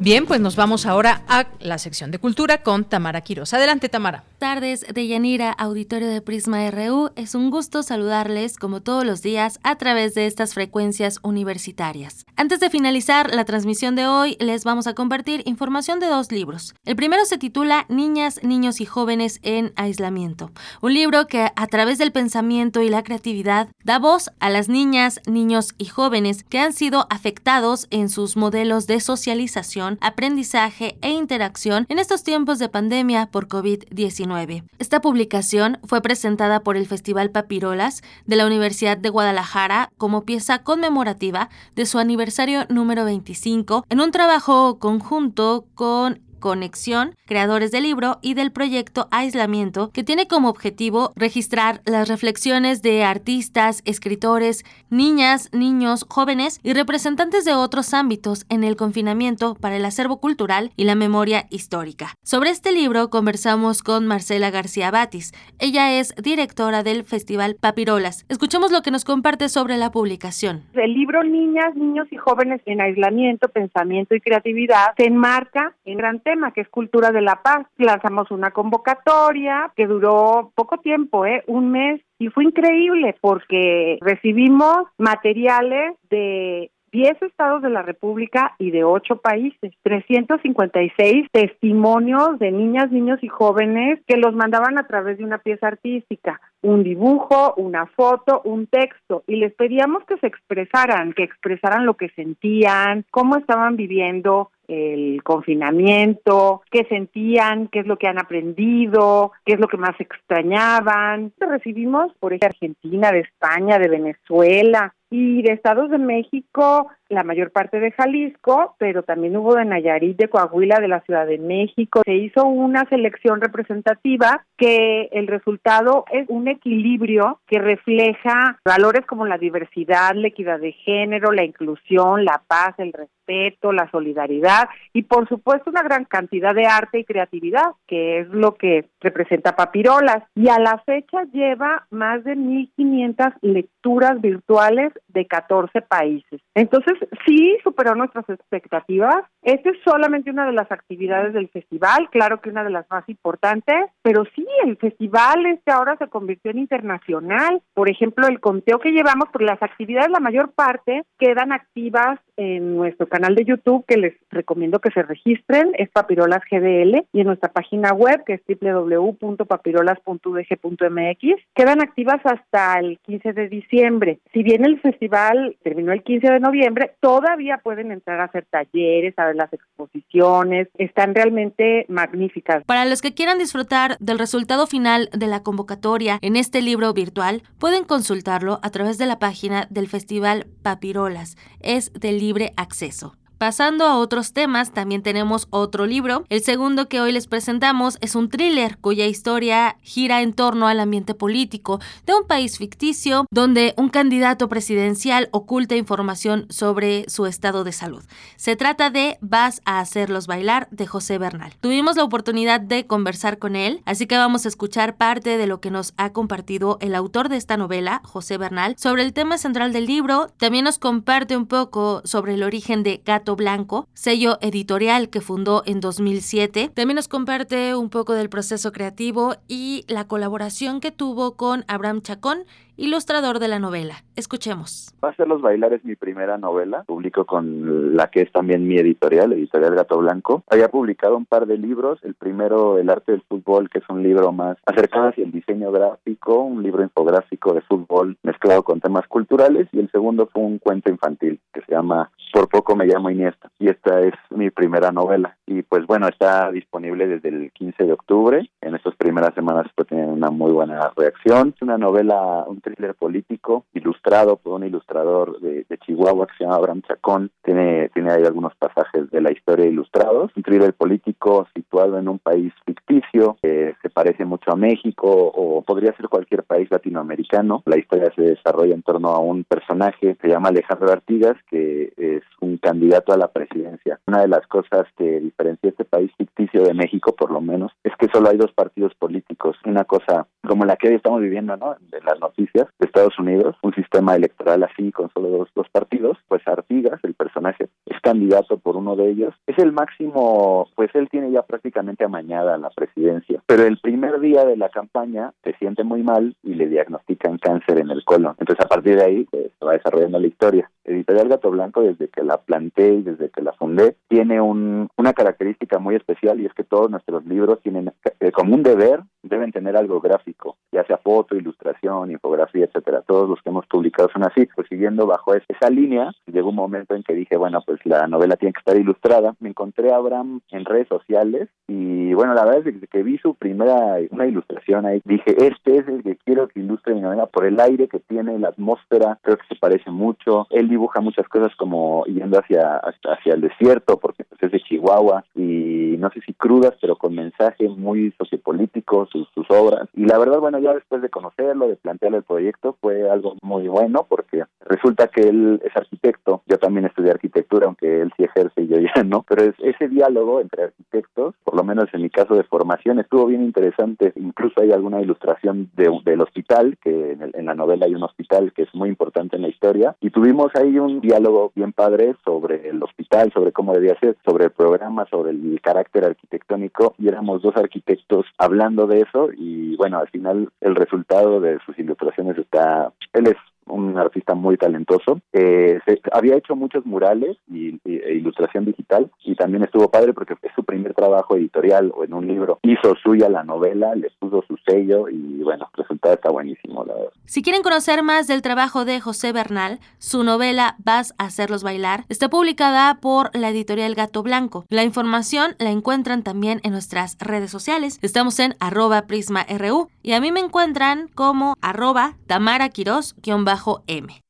Bien, pues nos vamos ahora a la sección de cultura con Tamara Quiroz. Adelante, Tamara. Tardes de Yanira, auditorio de Prisma RU. Es un gusto saludarles como todos los días a través de estas frecuencias universitarias. Antes de finalizar la transmisión de hoy, les vamos a compartir información de dos libros. El primero se titula Niñas, niños y jóvenes en aislamiento. Un libro que a través del pensamiento y la creatividad da voz a las niñas, niños y jóvenes que han sido afectados en sus modelos de socialización aprendizaje e interacción en estos tiempos de pandemia por COVID-19. Esta publicación fue presentada por el Festival Papirolas de la Universidad de Guadalajara como pieza conmemorativa de su aniversario número 25 en un trabajo conjunto con Conexión, creadores del libro, y del proyecto Aislamiento, que tiene como objetivo registrar las reflexiones de artistas, escritores, niñas, niños, jóvenes y representantes de otros ámbitos en el confinamiento para el acervo cultural y la memoria histórica. Sobre este libro conversamos con Marcela García Batis. Ella es directora del Festival Papirolas. Escuchemos lo que nos comparte sobre la publicación. El libro Niñas, Niños y Jóvenes en Aislamiento, Pensamiento y Creatividad se enmarca en gran que es Cultura de la Paz. Lanzamos una convocatoria que duró poco tiempo, ¿eh? un mes, y fue increíble porque recibimos materiales de 10 estados de la República y de 8 países, 356 testimonios de niñas, niños y jóvenes que los mandaban a través de una pieza artística, un dibujo, una foto, un texto, y les pedíamos que se expresaran, que expresaran lo que sentían, cómo estaban viviendo el confinamiento, qué sentían, qué es lo que han aprendido, qué es lo que más extrañaban. Recibimos por ejemplo Argentina, de España, de Venezuela, y de estados de México, la mayor parte de Jalisco, pero también hubo de Nayarit, de Coahuila, de la Ciudad de México. Se hizo una selección representativa que el resultado es un equilibrio que refleja valores como la diversidad, la equidad de género, la inclusión, la paz, el respeto, la solidaridad y por supuesto una gran cantidad de arte y creatividad, que es lo que representa Papirolas. Y a la fecha lleva más de 1.500 lecturas virtuales de 14 países. Entonces, sí superó nuestras expectativas. Esta es solamente una de las actividades del festival, claro que una de las más importantes, pero sí, el festival este ahora se convirtió en internacional. Por ejemplo, el conteo que llevamos, por las actividades, la mayor parte quedan activas en nuestro canal de YouTube, que les recomiendo que se registren, es Papirolas GDL, y en nuestra página web, que es www.papirolas.udg.mx, quedan activas hasta el 15 de diciembre. Si bien el festival terminó el 15 de noviembre, todavía pueden entrar a hacer talleres, a ver las exposiciones, están realmente magníficas. Para los que quieran disfrutar del resultado final de la convocatoria en este libro virtual, pueden consultarlo a través de la página del Festival Papirolas. Es de libre acceso. Pasando a otros temas, también tenemos otro libro. El segundo que hoy les presentamos es un thriller cuya historia gira en torno al ambiente político de un país ficticio donde un candidato presidencial oculta información sobre su estado de salud. Se trata de Vas a hacerlos bailar de José Bernal. Tuvimos la oportunidad de conversar con él, así que vamos a escuchar parte de lo que nos ha compartido el autor de esta novela, José Bernal, sobre el tema central del libro. También nos comparte un poco sobre el origen de Blanco, sello editorial que fundó en 2007. También nos comparte un poco del proceso creativo y la colaboración que tuvo con Abraham Chacón ilustrador de la novela. Escuchemos. Va a ser Los Bailares mi primera novela. Publico con la que es también mi editorial, Editorial Gato Blanco. Había publicado un par de libros. El primero, El arte del fútbol, que es un libro más acercado hacia el diseño gráfico, un libro infográfico de fútbol mezclado con temas culturales. Y el segundo fue un cuento infantil que se llama Por poco me llamo Iniesta. Y esta es mi primera novela. Y pues bueno, está disponible desde el 15 de octubre. En estas primeras semanas pues tiene una muy buena reacción. Es una novela, un thriller político ilustrado por un ilustrador de, Chihuahua que se llama Abraham Chacón. Tiene, tiene ahí algunos pasajes de la historia ilustrados. Un thriller político situado en un país ficticio que se parece mucho a México o podría ser cualquier país latinoamericano. La historia se desarrolla en torno a un personaje que se llama Alejandro Artigas que es un candidato a la presidencia. Una de las cosas que diferencia este país ficticio de México, por lo menos, es que solo hay dos partidos políticos. Una cosa como la que hoy estamos viviendo, ¿no? De las noticias de Estados Unidos, un sistema electoral así con solo dos, dos partidos, pues Artigas, el personaje, es candidato por uno de ellos. Es el máximo, pues él tiene ya prácticamente amañada la presidencia, pero el primer día de la campaña se siente muy mal y le diagnostican cáncer en el colon. Entonces a partir de ahí pues, se va desarrollando la historia. Editorial Gato Blanco, desde que la planté y desde que la fundé, tiene un, una característica muy especial y es que todos nuestros libros tienen eh, como un deber, deben tener algo gráfico, ya sea foto, ilustración, infografía, etcétera. Todos los que hemos publicado son así. Pues siguiendo bajo esa línea, llegó un momento en que dije, bueno, pues la novela tiene que estar ilustrada. Me encontré a Abraham en redes sociales y bueno, la verdad es que, que vi su primera, una ilustración ahí, dije, este es el que quiero que ilustre mi novela por el aire que tiene, la atmósfera, creo que se parece mucho. Él dibuja muchas cosas como yendo hacia, hacia el desierto, porque pues, es de Chihuahua y no sé si crudas, pero con mensaje muy sociopolítico, sus, sus obras. Y la verdad, bueno, ya después de conocerlo, de plantearle el proyecto, fue algo muy bueno porque resulta que él es arquitecto, yo también estudié arquitectura, aunque él sí ejerce y yo ya no, pero es, ese diálogo entre arquitectos, por lo menos en mi caso de formación, estuvo bien interesante. Incluso hay alguna ilustración de, del hospital, que en, en la novela hay un hospital que es muy importante en la historia, y tuvimos ahí un diálogo bien padre sobre el hospital, sobre cómo debía ser, sobre el programa, sobre el carácter arquitectónico, y éramos dos arquitectos hablando de eso, y bueno, al final el resultado de sus ilustraciones está, él es un artista muy talentoso. Eh, había hecho muchos murales y, e ilustración digital y también estuvo padre porque es su primer trabajo editorial o en un libro. Hizo suya la novela, le puso su sello y bueno, el resultado está buenísimo. Si quieren conocer más del trabajo de José Bernal, su novela Vas a hacerlos bailar está publicada por la editorial Gato Blanco. La información la encuentran también en nuestras redes sociales. Estamos en arroba prisma.ru y a mí me encuentran como arroba Tamara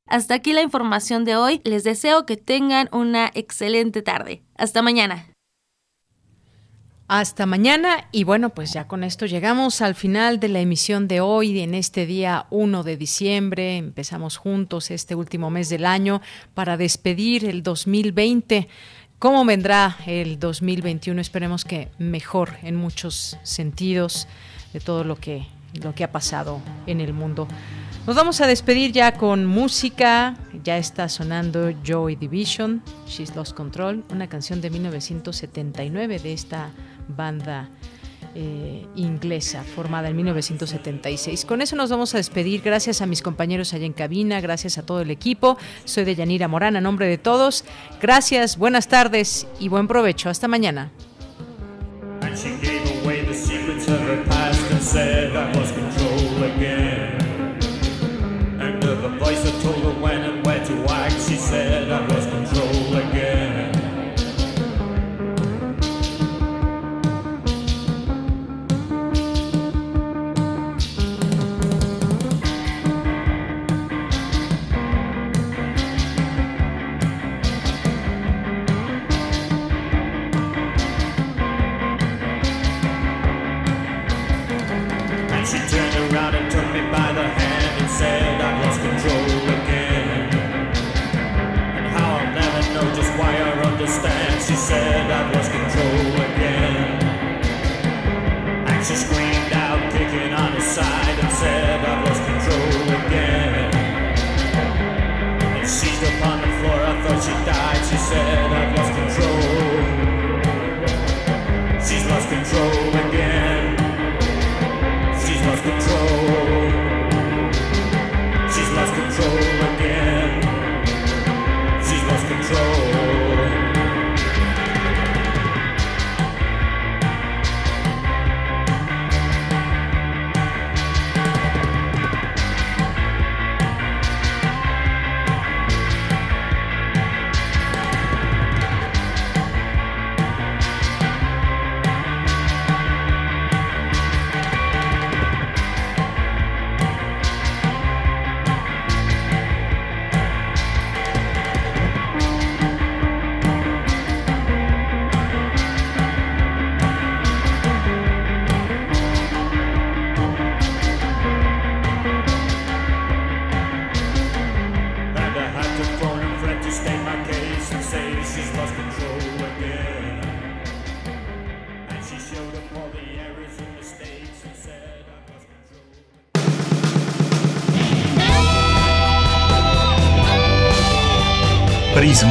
Hasta aquí la información de hoy. Les deseo que tengan una excelente tarde. Hasta mañana. Hasta mañana y bueno, pues ya con esto llegamos al final de la emisión de hoy, en este día 1 de diciembre. Empezamos juntos este último mes del año para despedir el 2020. ¿Cómo vendrá el 2021? Esperemos que mejor en muchos sentidos de todo lo que, lo que ha pasado en el mundo. Nos vamos a despedir ya con música. Ya está sonando Joy Division, She's Lost Control, una canción de 1979 de esta banda eh, inglesa formada en 1976. Con eso nos vamos a despedir. Gracias a mis compañeros allá en cabina, gracias a todo el equipo. Soy de Yanira Morán, a nombre de todos. Gracias, buenas tardes y buen provecho. Hasta mañana. She said I've lost control again. And she screamed out, kicking on his side, and said I've lost control again. And seized upon the floor, I thought she died. She said